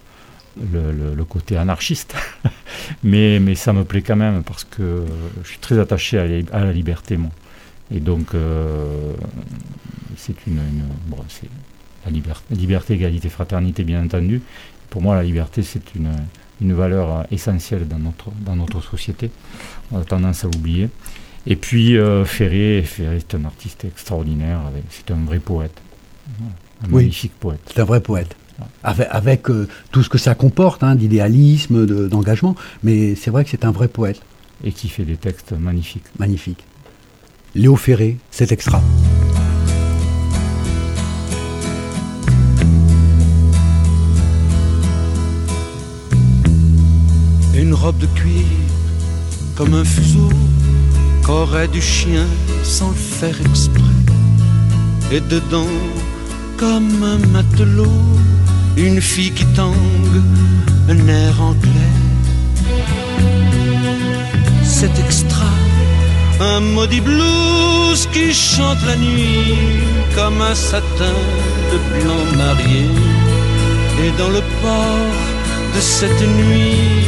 le- le- le côté anarchiste, mais, mais ça me plaît quand même parce que je suis très attaché à, la- à la liberté, moi. Et donc, euh, c'est une, une- bon, c'est la liberté, liberté, égalité, fraternité, bien entendu. Pour moi, la liberté, c'est une, une valeur essentielle dans notre, dans notre société. On a tendance à l'oublier. Et puis euh, Ferré, Ferré est un artiste extraordinaire, c'est un vrai poète, un Oui. magnifique poète. C'est un vrai poète. Avec, avec, euh, tout ce que ça comporte, hein, d'idéalisme, de- d'engagement. Mais c'est vrai que c'est un vrai poète. Et qui fait des textes magnifiques. Magnifique. Léo Ferré, cet extra. Une robe de cuir comme un fuseau qu'aurait du chien sans le faire exprès. Et dedans, comme un matelot, une fille qui tangue, un air anglais. C'est extra, un maudit blues qui chante la nuit comme un satin de blanc marié. Et dans le port de cette nuit,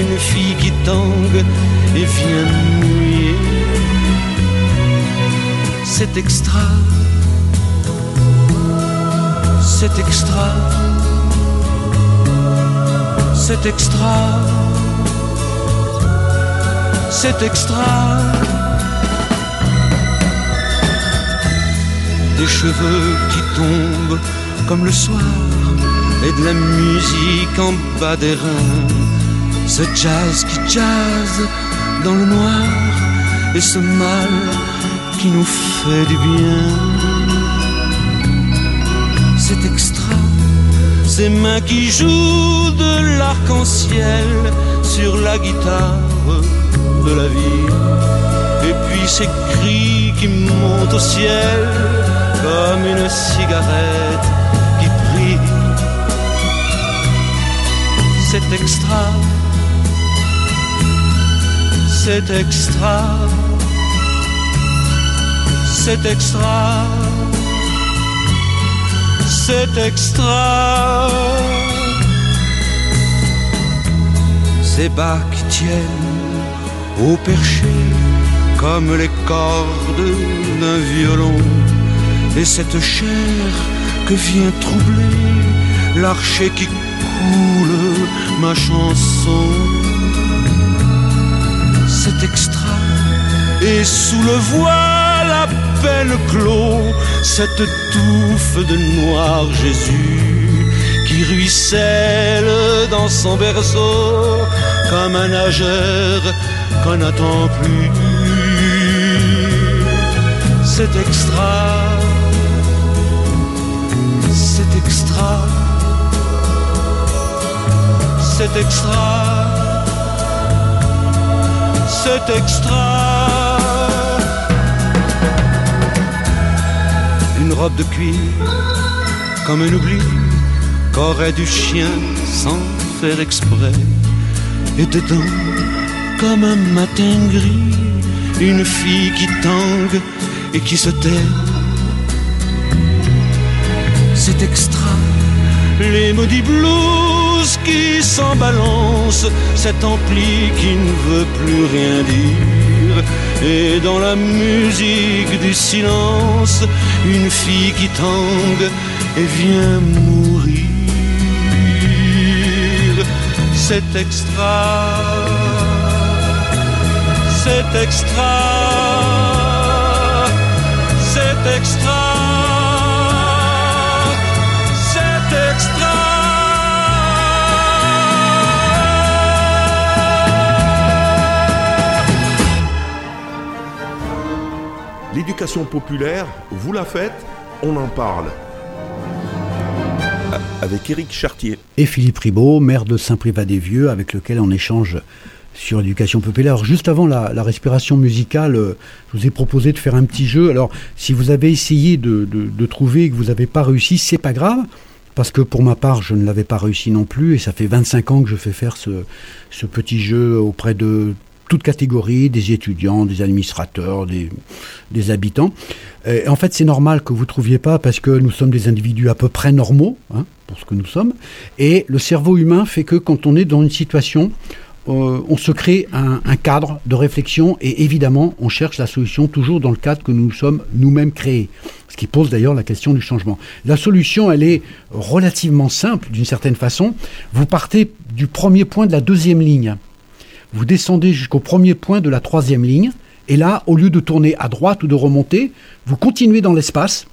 une fille qui tangue et vient mouiller. C'est extra, c'est extra, c'est extra, c'est extra. Des cheveux qui tombent comme le soir et de la musique en bas des reins. Ce jazz qui jazz dans le noir et ce mal qui nous fait du bien. C'est extra, ces mains qui jouent de l'arc-en-ciel sur la guitare de la vie. puis ces cris qui montent au ciel comme une cigarette qui brille. C'est extra, c'est extra, c'est extra, c'est extra. Ces qui tiennent au perché comme les cordes d'un violon et cette chair que vient troubler l'archer qui coule ma chanson. C'est extra et sous le voile peine clos cette touffe de noir Jésus qui ruisselle dans son berceau comme un nageur qu'on n'attend plus. C'est extra, c'est extra, c'est extra, c'est extra. Robe de cuir comme un oubli qu'aurait du chien sans faire exprès. Et dedans, comme un matin gris, une fille qui tangue et qui se tait. C'est extra, les maudits blues qui s'en balancent, cet ampli qui ne veut plus rien dire. Et dans la musique du silence, une fille qui tangue et vient mourir. C'est extra, c'est extra, c'est extra, L'éducation populaire, vous la faites, on en parle. Avec Éric Chartier. et Philippe Ribaud, maire de Saint-Privat-des-Vieux, avec lequel on échange sur l'éducation populaire. Alors, juste avant la, respiration musicale, euh, je vous ai proposé de faire un petit jeu. Alors, si vous avez essayé de, trouver et que vous n'avez pas réussi, c'est pas grave. Parce que pour ma part, je ne l'avais pas réussi non plus, et ça fait 25 ans que je fais faire ce petit jeu auprès de toutes catégories, des étudiants, des administrateurs, des, habitants. En fait, c'est normal que vous ne trouviez pas parce que nous sommes des individus à peu près normaux, hein, pour ce que nous sommes. Et le cerveau humain fait que quand on est dans une situation, euh, on se crée un, un cadre de réflexion et évidemment, on cherche la solution toujours dans le cadre que nous sommes nous-mêmes créés. Ce qui pose d'ailleurs la question du changement. La solution, elle est relativement simple d'une certaine façon. Vous partez du premier point de la deuxième ligne. Vous descendez jusqu'au premier point de la troisième ligne. Et là, au lieu de tourner à droite ou de remonter, vous continuez dans l'espace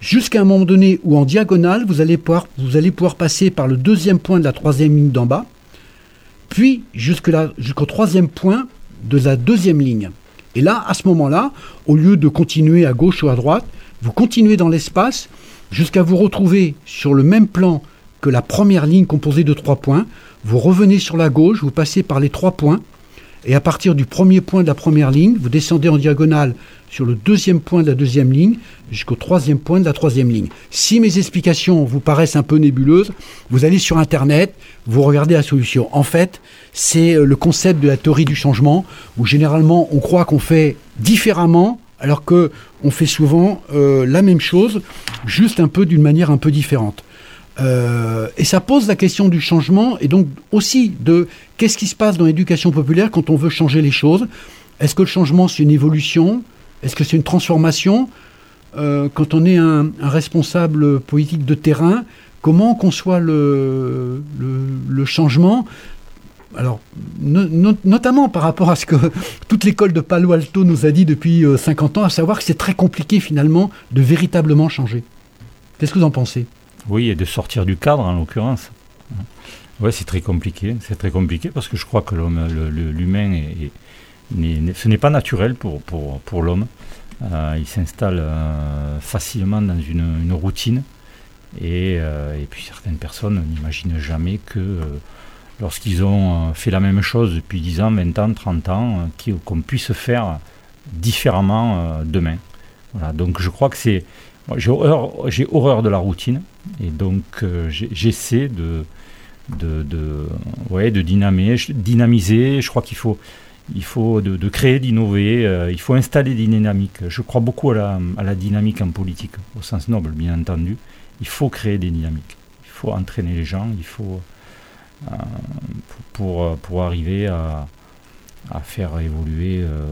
jusqu'à un moment donné où en diagonale, vous allez pouvoir, passer par le deuxième point de la troisième ligne d'en bas, puis jusqu'au troisième point de la deuxième ligne. Et là, à ce moment-là, au lieu de continuer à gauche ou à droite, vous continuez dans l'espace jusqu'à vous retrouver sur le même plan que la première ligne composée de trois points. Vous revenez sur la gauche, vous passez par les trois points, et à partir du premier point de la première ligne, vous descendez en diagonale sur le deuxième point de la deuxième ligne jusqu'au troisième point de la troisième ligne. Si mes explications vous paraissent un peu nébuleuses, vous allez sur Internet, vous regardez la solution. En fait, c'est euh, le concept de la théorie du changement, où généralement on croit qu'on fait différemment, alors que on fait souvent euh, la même chose, juste un peu d'une manière un peu différente. Euh, et ça pose la question du changement et donc aussi de qu'est-ce qui se passe dans l'éducation populaire quand on veut changer les choses. Est-ce que le changement c'est une évolution? Est-ce que c'est une transformation? Euh, Quand on est un, responsable politique de terrain, comment on conçoit le, changement? Alors, no- no- notamment par rapport à ce que toute l'école de Palo Alto nous a dit depuis euh, 50 ans, à savoir que c'est très compliqué finalement de véritablement changer. Qu'est-ce que vous en pensez? Oui, et de sortir du cadre en l'occurrence. Ouais, c'est très compliqué. C'est très compliqué parce que je crois que l'homme, l'humain, est, ce n'est pas naturel pour, pour, l'homme. Euh, il s'installe euh, facilement dans une, routine. Et, euh, et puis certaines personnes n'imaginent jamais que lorsqu'ils ont fait la même chose depuis 10 ans, 20 ans, 30 ans, qu'on puisse faire différemment demain. Voilà, donc je crois que c'est. J'ai horreur, de la routine et donc euh, j'essaie de, dynamiser. Je crois qu'il faut, de, créer, d'innover. euh, il faut installer des dynamiques. Je crois beaucoup à la, dynamique en politique, au sens noble, bien entendu. Il faut créer des dynamiques. Il faut entraîner les gens. Il faut euh, pour arriver à, à faire évoluer euh,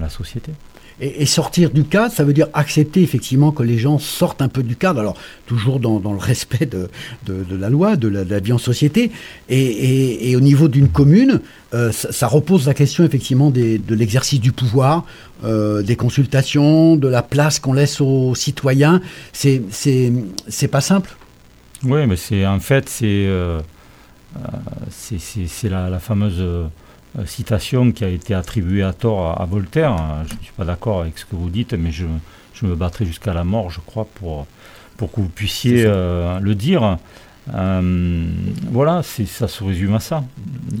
la société. Et, sortir du cadre, ça veut dire accepter effectivement que les gens sortent un peu du cadre, alors toujours dans, dans le respect de, de- de la loi, de la, de la vie en société. Et, et- et au niveau d'une commune, euh, ça, ça repose la question effectivement des- de l'exercice du pouvoir, euh, des consultations, de la place qu'on laisse aux citoyens. C'est c'est c'est pas simple. Oui, mais c'est en fait c'est euh, c'est- c'est c'est la, la fameuse citation qui a été attribuée à tort à, à Voltaire. Je ne suis pas d'accord avec ce que vous dites, mais je, je me battrai jusqu'à la mort, je crois, pour pour que vous puissiez euh, le dire. Euh, voilà, ça se résume à ça.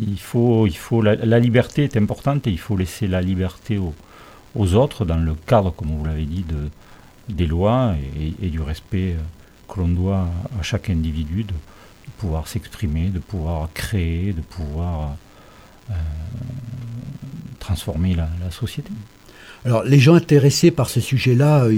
Il faut il faut la, la liberté est importante et il faut laisser la liberté aux, aux autres dans le cadre, comme vous l'avez dit, de des lois et, et du respect. euh, que l'on doit à chaque individu de, de pouvoir s'exprimer, de pouvoir créer, de pouvoir euh, transformer la, société. Alors, les gens intéressés par ce sujet-là, euh,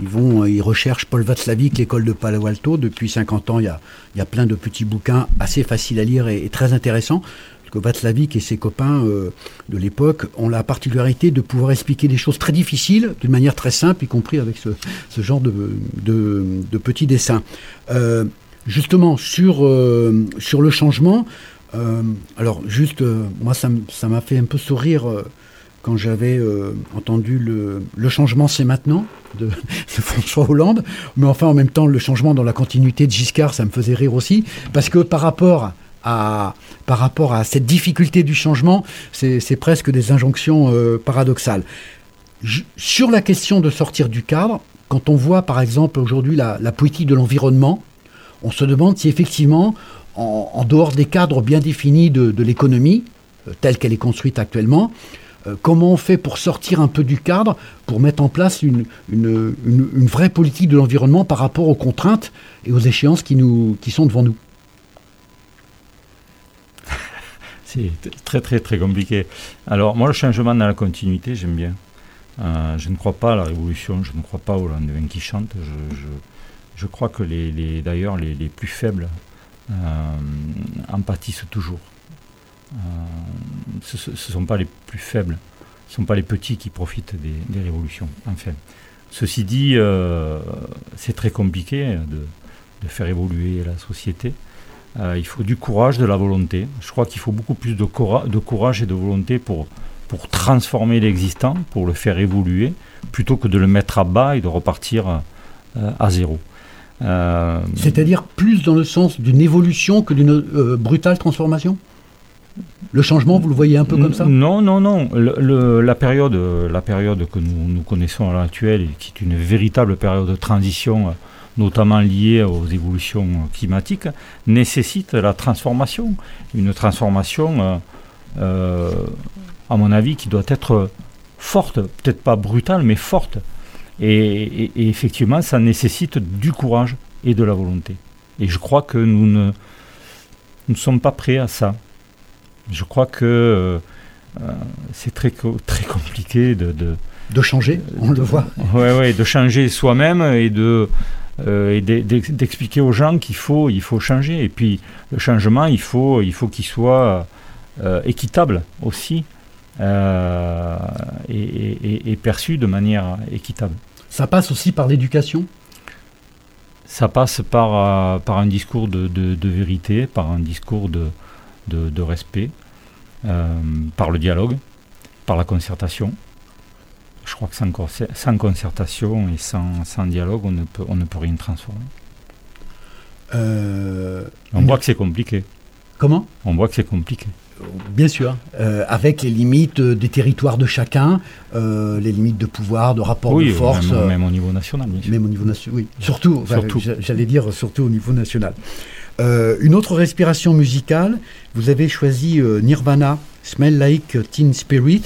ils, vont, euh, ils recherchent Paul Václavic, l'école de Palo Alto. Depuis 50 ans, il y a, il y a plein de petits bouquins assez faciles à lire et, très intéressants. Parce que Václavic et ses copains euh, de l'époque ont la particularité de pouvoir expliquer des choses très difficiles d'une manière très simple, y compris avec ce, genre de, petits dessins. Euh, justement, sur, euh, sur le changement, euh, alors juste, euh, moi, ça m'a fait un peu sourire. euh, quand j'avais entendu le, changement c'est maintenant de, François Hollande, mais enfin en même temps le changement dans la continuité de Giscard, ça me faisait rire aussi, parce que par rapport à, par rapport à cette difficulté du changement, c'est presque des injonctions paradoxales. Sur la question de sortir du cadre, quand on voit par exemple aujourd'hui la, la politique de l'environnement, on se demande si effectivement, en, dehors des cadres bien définis de, l'économie, euh, telle qu'elle est construite actuellement, euh, comment on fait pour sortir un peu du cadre, pour mettre en place une, vraie politique de l'environnement par rapport aux contraintes et aux échéances qui, sont devant nous? C'est très très très compliqué. Alors moi le changement dans la continuité j'aime bien. Euh, je ne crois pas à la révolution, je ne crois pas au lendemain qui chante. Je, crois que d'ailleurs les, plus faibles en pâtissent toujours. Euh, ce ne sont pas les plus faibles, ce ne sont pas les petits qui profitent des, révolutions. Enfin, ceci dit, euh, c'est très compliqué de, faire évoluer la société. Euh, il faut du courage, de la volonté. Je crois qu'il faut beaucoup plus de, coura- de courage et de volonté pour, pour transformer l'existant, pour le faire évoluer, plutôt que de le mettre à bas et de repartir euh, à zéro. Euh, C'est-à-dire plus dans le sens d'une évolution que d'une euh, brutale transformation? Le changement, vous le voyez un peu comme ça? Non, non, non. Le- le- la, période, la période que nous, nous connaissons à l'heure actuelle, qui est une véritable période de transition, notamment liée aux évolutions climatiques, nécessite la transformation. Une transformation, euh, à mon avis, qui doit être forte, peut-être pas brutale, mais forte. Et, et- et effectivement, ça nécessite du courage et de la volonté. Et je crois que nous ne, nous sommes pas prêts à ça. Je crois que euh, euh, c'est très, très compliqué de, de, De changer, on le voit. ouais, ouais, de changer soi-même et de euh, et d'expliquer aux gens qu'il faut il faut changer et puis le changement il faut il faut qu'il soit euh, équitable aussi euh, et, et- et- et perçu de manière équitable. Ça passe aussi par l'éducation? Ça passe par, euh, par un discours de, de- de vérité, par un discours de, de, respect, euh, par le dialogue, par la concertation. Je crois que sans, concer- sans concertation et sans, sans dialogue, on ne, peut, on ne peut rien transformer. Euh, On voit que c'est compliqué. Comment? On voit que c'est compliqué. Bien sûr, euh, avec les limites euh, des territoires de chacun, euh, les limites de pouvoir, de rapport oui, de force. même, même au niveau national, bien sûr. Même au niveau national, oui. Surtout, j'allais dire surtout au niveau national. Euh, une autre respiration musicale, vous avez choisi Nirvana, Smell Like Teen Spirit.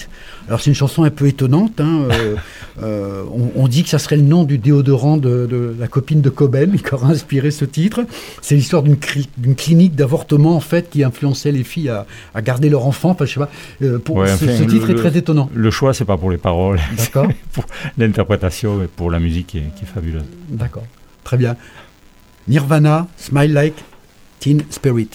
Alors c'est une chanson un peu étonnante. hein, euh, euh, on, on dit que ça serait le nom du déodorant de, de la copine de Coben qui aura inspiré ce titre. C'est l'histoire d'une cli- d'une clinique d'avortement en fait qui influençait les filles à, à garder leur enfant. Enfin, je sais pas. euh, pour, Ouais, ce, enfin, ce titre le- est très étonnant. Le choix, c'est pas pour les paroles, D'accord. pour l'interprétation, mais pour la musique qui est, qui est fabuleuse. D'accord. Très bien. Nirvana, Smile Like Teen Spirit.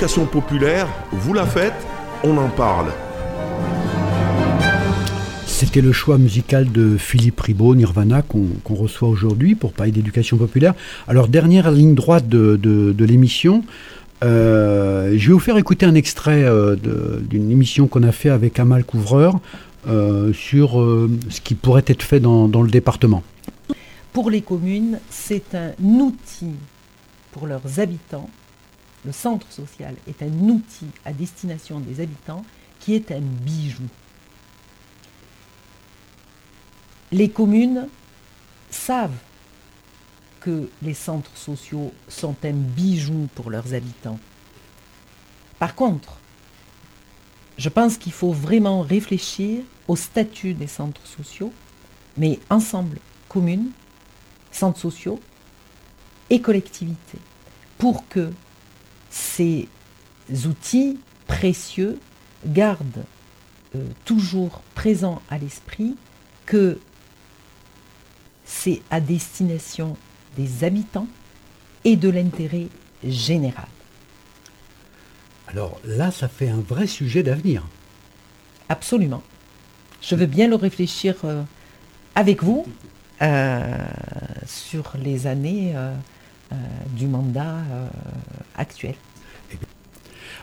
L'éducation populaire, vous la faites, on en parle. C'était le choix musical de Philippe Ribaud, Nirvana, qu'on reçoit aujourd'hui pour parler d'éducation populaire. Alors, dernière ligne droite de, de- de l'émission, euh, je vais vous faire écouter un extrait euh, d'une émission qu'on a fait avec Amal Couvreur euh, sur euh, ce qui pourrait être fait dans, dans le département. Pour les communes, c'est un outil pour leurs habitants. Le centre social est un outil à destination des habitants qui est un bijou. Les communes savent que les centres sociaux sont un bijou pour leurs habitants. Par contre, je pense qu'il faut vraiment réfléchir au statut des centres sociaux, mais ensemble, communes, centres sociaux et collectivités, pour que ces outils précieux gardent euh, toujours présent à l'esprit que c'est à destination des habitants et de l'intérêt général. Alors là, ça fait un vrai sujet d'avenir. Absolument. Je veux bien le réfléchir euh, avec vous euh, sur les années euh, du mandat euh, actuel.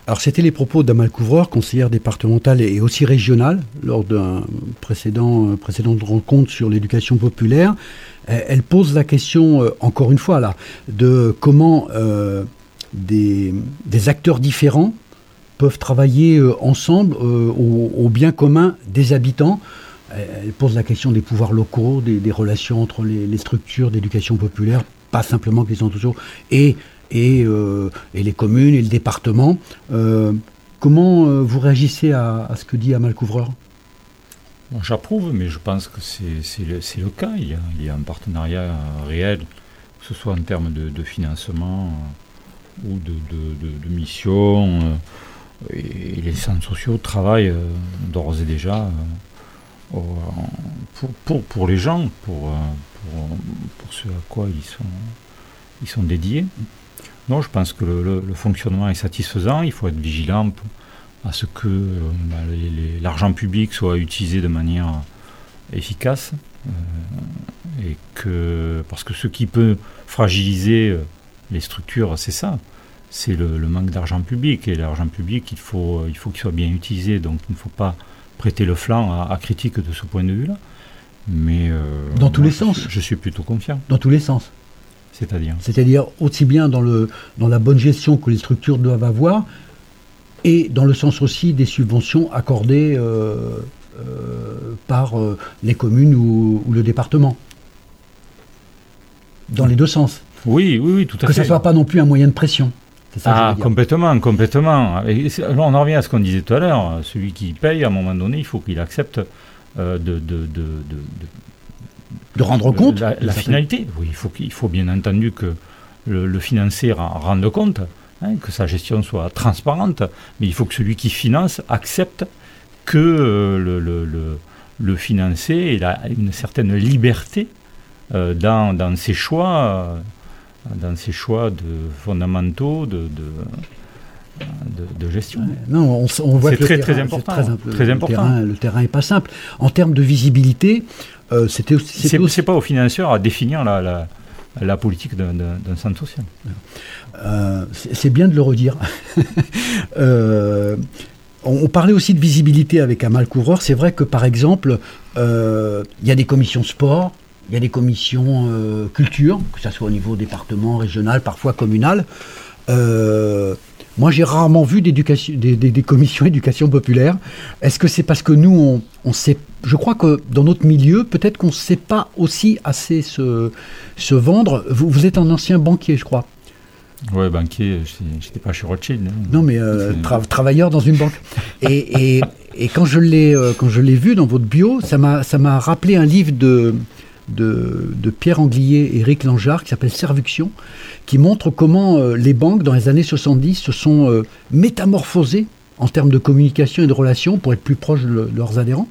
Alors c'était les propos d'Amal Couvreur, conseillère départementale et aussi régionale, lors d'un précédent, euh, précédente rencontre sur l'éducation populaire. Euh, Elle pose la question, euh, encore une fois, là, de comment des, acteurs différents peuvent travailler ensemble au, bien commun des habitants. Elle pose la question des pouvoirs locaux, des, relations entre les, les structures d'éducation populaire, pas simplement les centres sociaux, et, et, euh, et les communes et le département. Euh, comment euh, vous réagissez à, ce que dit Amal Couvreur? J'approuve, mais je pense que c'est le, cas. Il y, a, un partenariat réel, que ce soit en termes de, financement ou de, mission. et, les centres sociaux travaillent d'ores et déjà pour, les gens, pour, ce à quoi ils sont dédiés. Non, je pense que le, le- le fonctionnement est satisfaisant. Il faut être vigilant à ce que euh, bah, l'argent public soit utilisé de manière efficace. euh, et que, parce que ce qui peut fragiliser euh, les structures, c'est ça. C'est le, le manque d'argent public. Et l'argent public, il faut il faut qu'il soit bien utilisé. Donc il ne faut pas prêter le flanc à, à critique de ce point de vue-là. Mais euh, Dans tous moi, les je sens. suis- Je suis plutôt confiant. Dans tous les sens. C'est-à-dire C'est-à-dire aussi bien dans, le, dans la bonne gestion que les structures doivent avoir, et dans le sens aussi des subventions accordées euh, euh, par euh, les communes ou, ou le département. Dans les deux sens. Oui, oui, oui, tout à Que fait. ça soit pas non plus un moyen de pression. Ça Ah, complètement, complètement. Et on en revient à ce qu'on disait tout à l'heure. Celui qui paye, à un moment donné, il faut qu'il accepte de, de, de, de- de- rendre compte. la, finalité. Oui, il faut, il faut bien entendu que le, le financier rende compte, hein, que sa gestion soit transparente, mais il faut que celui qui finance accepte que euh, le, le, le, le financier il a une certaine liberté euh, dans, dans ses choix, euh, dans ses choix de fondamentaux de, de, de, de gestion. Non, on, voit C'est que le très, terrain- très important, très imp- très le important. Terrain, le terrain est pas simple. En termes de visibilité, euh, c'était aussi, C'est aussi- pas au financeur à définir la, la, la politique d'un- centre social. Euh, c'est bien de le redire. Euh, on, on parlait aussi de visibilité avec Amal Couvreur. C'est vrai que, par exemple, il y a des commissions sport, il y a des commissions euh, culture, que ce soit au niveau département, régional, parfois communal. Euh, moi, j'ai rarement vu des, des- des commissions éducation populaire. Est-ce que c'est parce que nous, on, on sait. Je crois que dans notre milieu, peut-être qu'on ne sait pas aussi assez se, se vendre. Vous, vous êtes un ancien banquier, je crois. Ouais, banquier, j'étais- pas chez Rothschild. hein. Non, mais euh, tra- travailleur dans une banque. Et, et, et quand je l'ai euh, quand je l'ai vu dans votre bio, ça m'a ça m'a rappelé un livre de de, Pierre Anglier et Eric Langeard qui s'appelle Servuction, qui montre comment euh, les banques dans les années 70 se sont euh, métamorphosées en termes de communication et de relations pour être plus proches de leurs adhérents.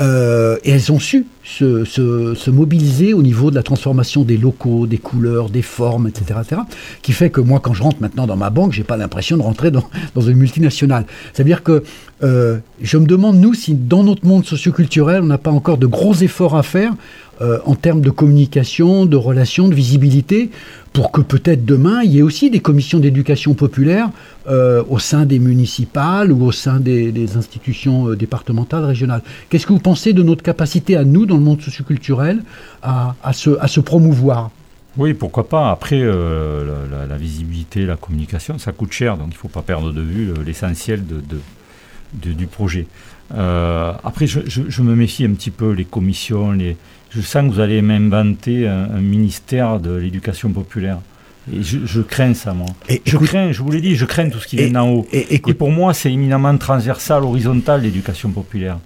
Euh, et elles ont su se, se- se mobiliser au niveau de la transformation des locaux, des couleurs, des formes, etc., etc. Qui fait que moi, quand je rentre maintenant dans ma banque, j'ai pas l'impression de rentrer dans, dans une multinationale. C'est-à-dire que euh, je me demande, nous, si dans notre monde socioculturel, on n'a pas encore de gros efforts à faire euh, en termes de communication, de relations, de visibilité, pour que peut-être demain, il y ait aussi des commissions d'éducation populaire euh, au sein des municipales ou au sein des, institutions euh, départementales, régionales. Qu'est-ce que vous pensez de notre capacité à nous, dans le monde socioculturel, à, à, se, promouvoir? Oui, pourquoi pas. Après, euh, la, visibilité, la communication, ça coûte cher, donc il ne faut pas perdre de vue le- l'essentiel du projet. Après, je- je me méfie un petit peu, les commissions, les... je sens que vous allez m'inventer un, un ministère de l'éducation populaire. Et je, je crains ça, moi. Et Je écoute- crains, je vous l'ai dit, je crains tout ce qui vient d'en haut. et, pour moi, c'est éminemment transversal, horizontal, l'éducation populaire.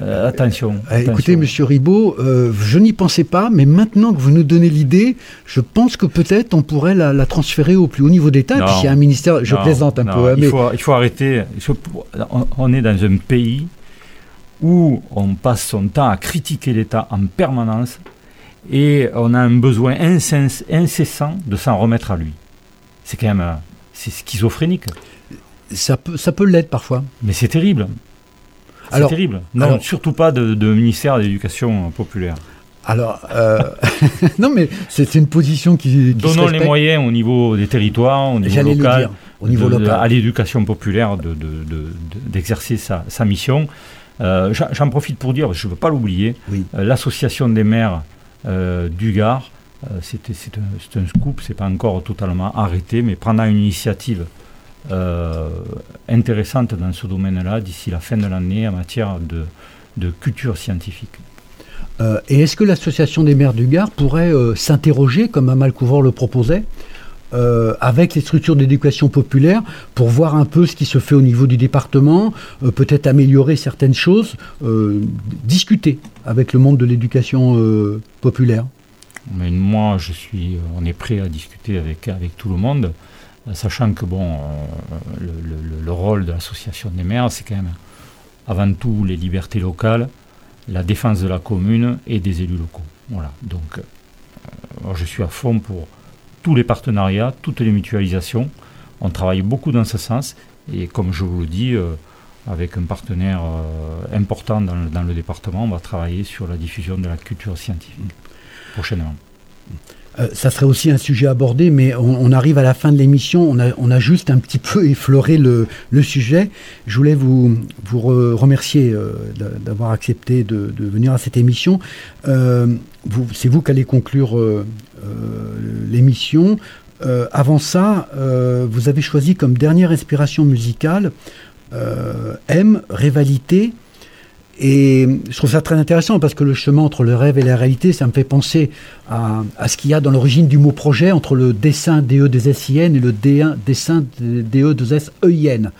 Euh, attention. Euh, Écoutez, attention. Monsieur Ribot, euh, je n'y pensais pas, mais maintenant que vous nous donnez l'idée, je pense que peut-être on pourrait la, la transférer au plus haut niveau d'État. Y a un ministère, je Non, plaisante un non, peu, hein, il, mais faut, il faut arrêter. On est dans un pays où on passe son temps à critiquer l'État en permanence et on a un besoin incess- incessant de s'en remettre à lui. C'est quand même euh, c'est schizophrénique, ça peut, ça peut l'être parfois. mais c'est terrible. C'est terrible. Non, alors- surtout pas de, de ministère de l'éducation populaire. Alors, euh, non, mais c'est une position qui, qui Donnons les moyens au niveau des territoires, au niveau local, dire, au niveau de- de- local. à l'éducation populaire de- de- de- de- d'exercer sa, sa mission. Euh, J'en profite pour dire, je ne veux pas l'oublier, Oui. euh, l'association des maires euh, du Gard, c'est un, un scoop, c'est pas encore totalement arrêté, mais prendra une initiative euh, intéressante dans ce domaine-là d'ici la fin de l'année en matière de, de culture scientifique. Euh, et est-ce que l'association des maires du Gard pourrait euh, s'interroger, comme Amal Couvreur le proposait, euh, avec les structures d'éducation populaire pour voir un peu ce qui se fait au niveau du département, euh, peut-être améliorer certaines choses, euh, discuter avec le monde de l'éducation populaire Mais moi, je suis, on est prêt à discuter avec, avec tout le monde, sachant que bon, le, le- le rôle de l'association des maires, c'est quand même avant tout les libertés locales, la défense de la commune et des élus locaux. Voilà. Donc, je suis à fond pour tous les partenariats, toutes les mutualisations. On travaille beaucoup dans ce sens, et comme je vous le dis, euh, avec un partenaire euh, important dans le, département, on va travailler sur la diffusion de la culture scientifique prochainement. Euh, ça serait aussi un sujet abordé, mais on, arrive à la fin de l'émission, on a, juste un petit peu effleuré le, sujet. Je voulais vous, vous re- remercier d'a- d'avoir accepté de, venir à cette émission. C'est vous qui allez conclure l'émission. Euh, avant ça, euh, vous avez choisi comme dernière inspiration musicale euh, M, Rivalité. Et je trouve ça très intéressant parce que le chemin entre le rêve et la réalité, ça me fait penser à, ce qu'il y a dans l'origine du mot projet entre le dessin DE des SIN et le D1, dessin DE des SEIN.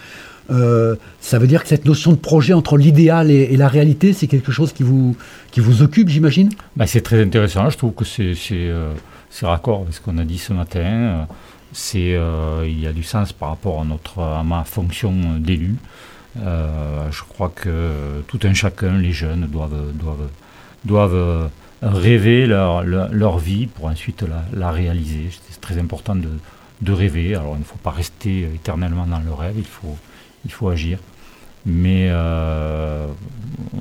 Euh, ça veut dire que cette notion de projet entre l'idéal et, la réalité, c'est quelque chose qui vous, qui vous occupe, j'imagine? Ben, c'est très intéressant. Je trouve que c'est euh, c'est raccord avec ce qu'on a dit ce matin. Euh, C'est euh, il y a du sens par rapport à notre à ma fonction d'élu. Euh, je crois que tout un chacun, les jeunes, doivent doivent doivent rêver leur, leur, vie pour ensuite la, la réaliser. C'est très important de, de rêver. Alors il ne faut pas rester éternellement dans le rêve. Il faut il faut agir. Mais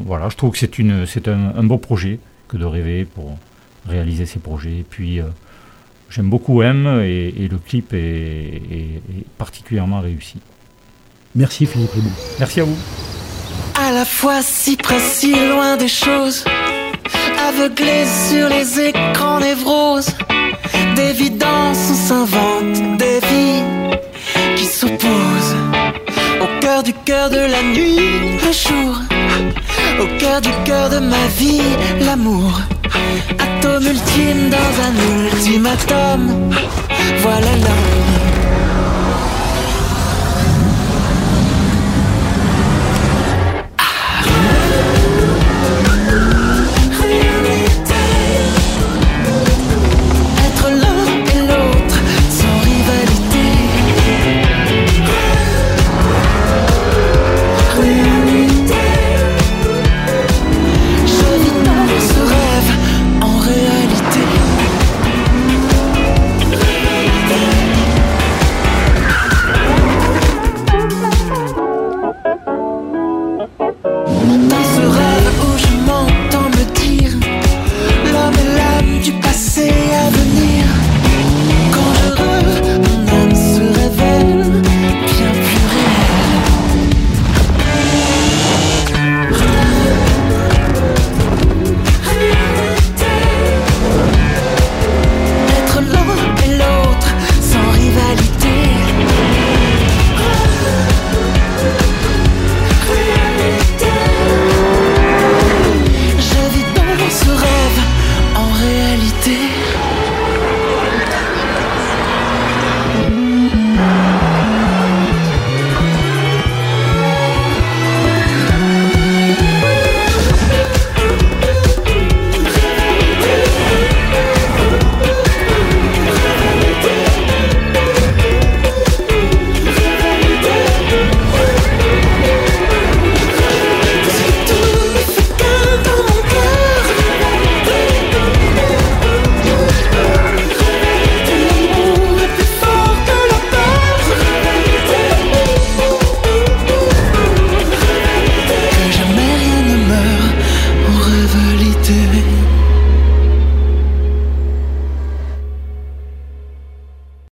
voilà, je trouve que c'est une c'est un, un beau projet que de rêver pour réaliser ces projets. Et puis euh, j'aime beaucoup M et, et le clip est, est- est particulièrement réussi. Merci Philippe Ribon. Merci à vous. À la fois si près, si loin des choses, aveuglé sur les écrans névroses, d'évidence on s'invente des vies qui s'opposent. Au cœur du cœur de la nuit, le jour, au cœur du cœur de ma vie, l'amour. Atome ultime dans un ultimatum, voilà l'homme.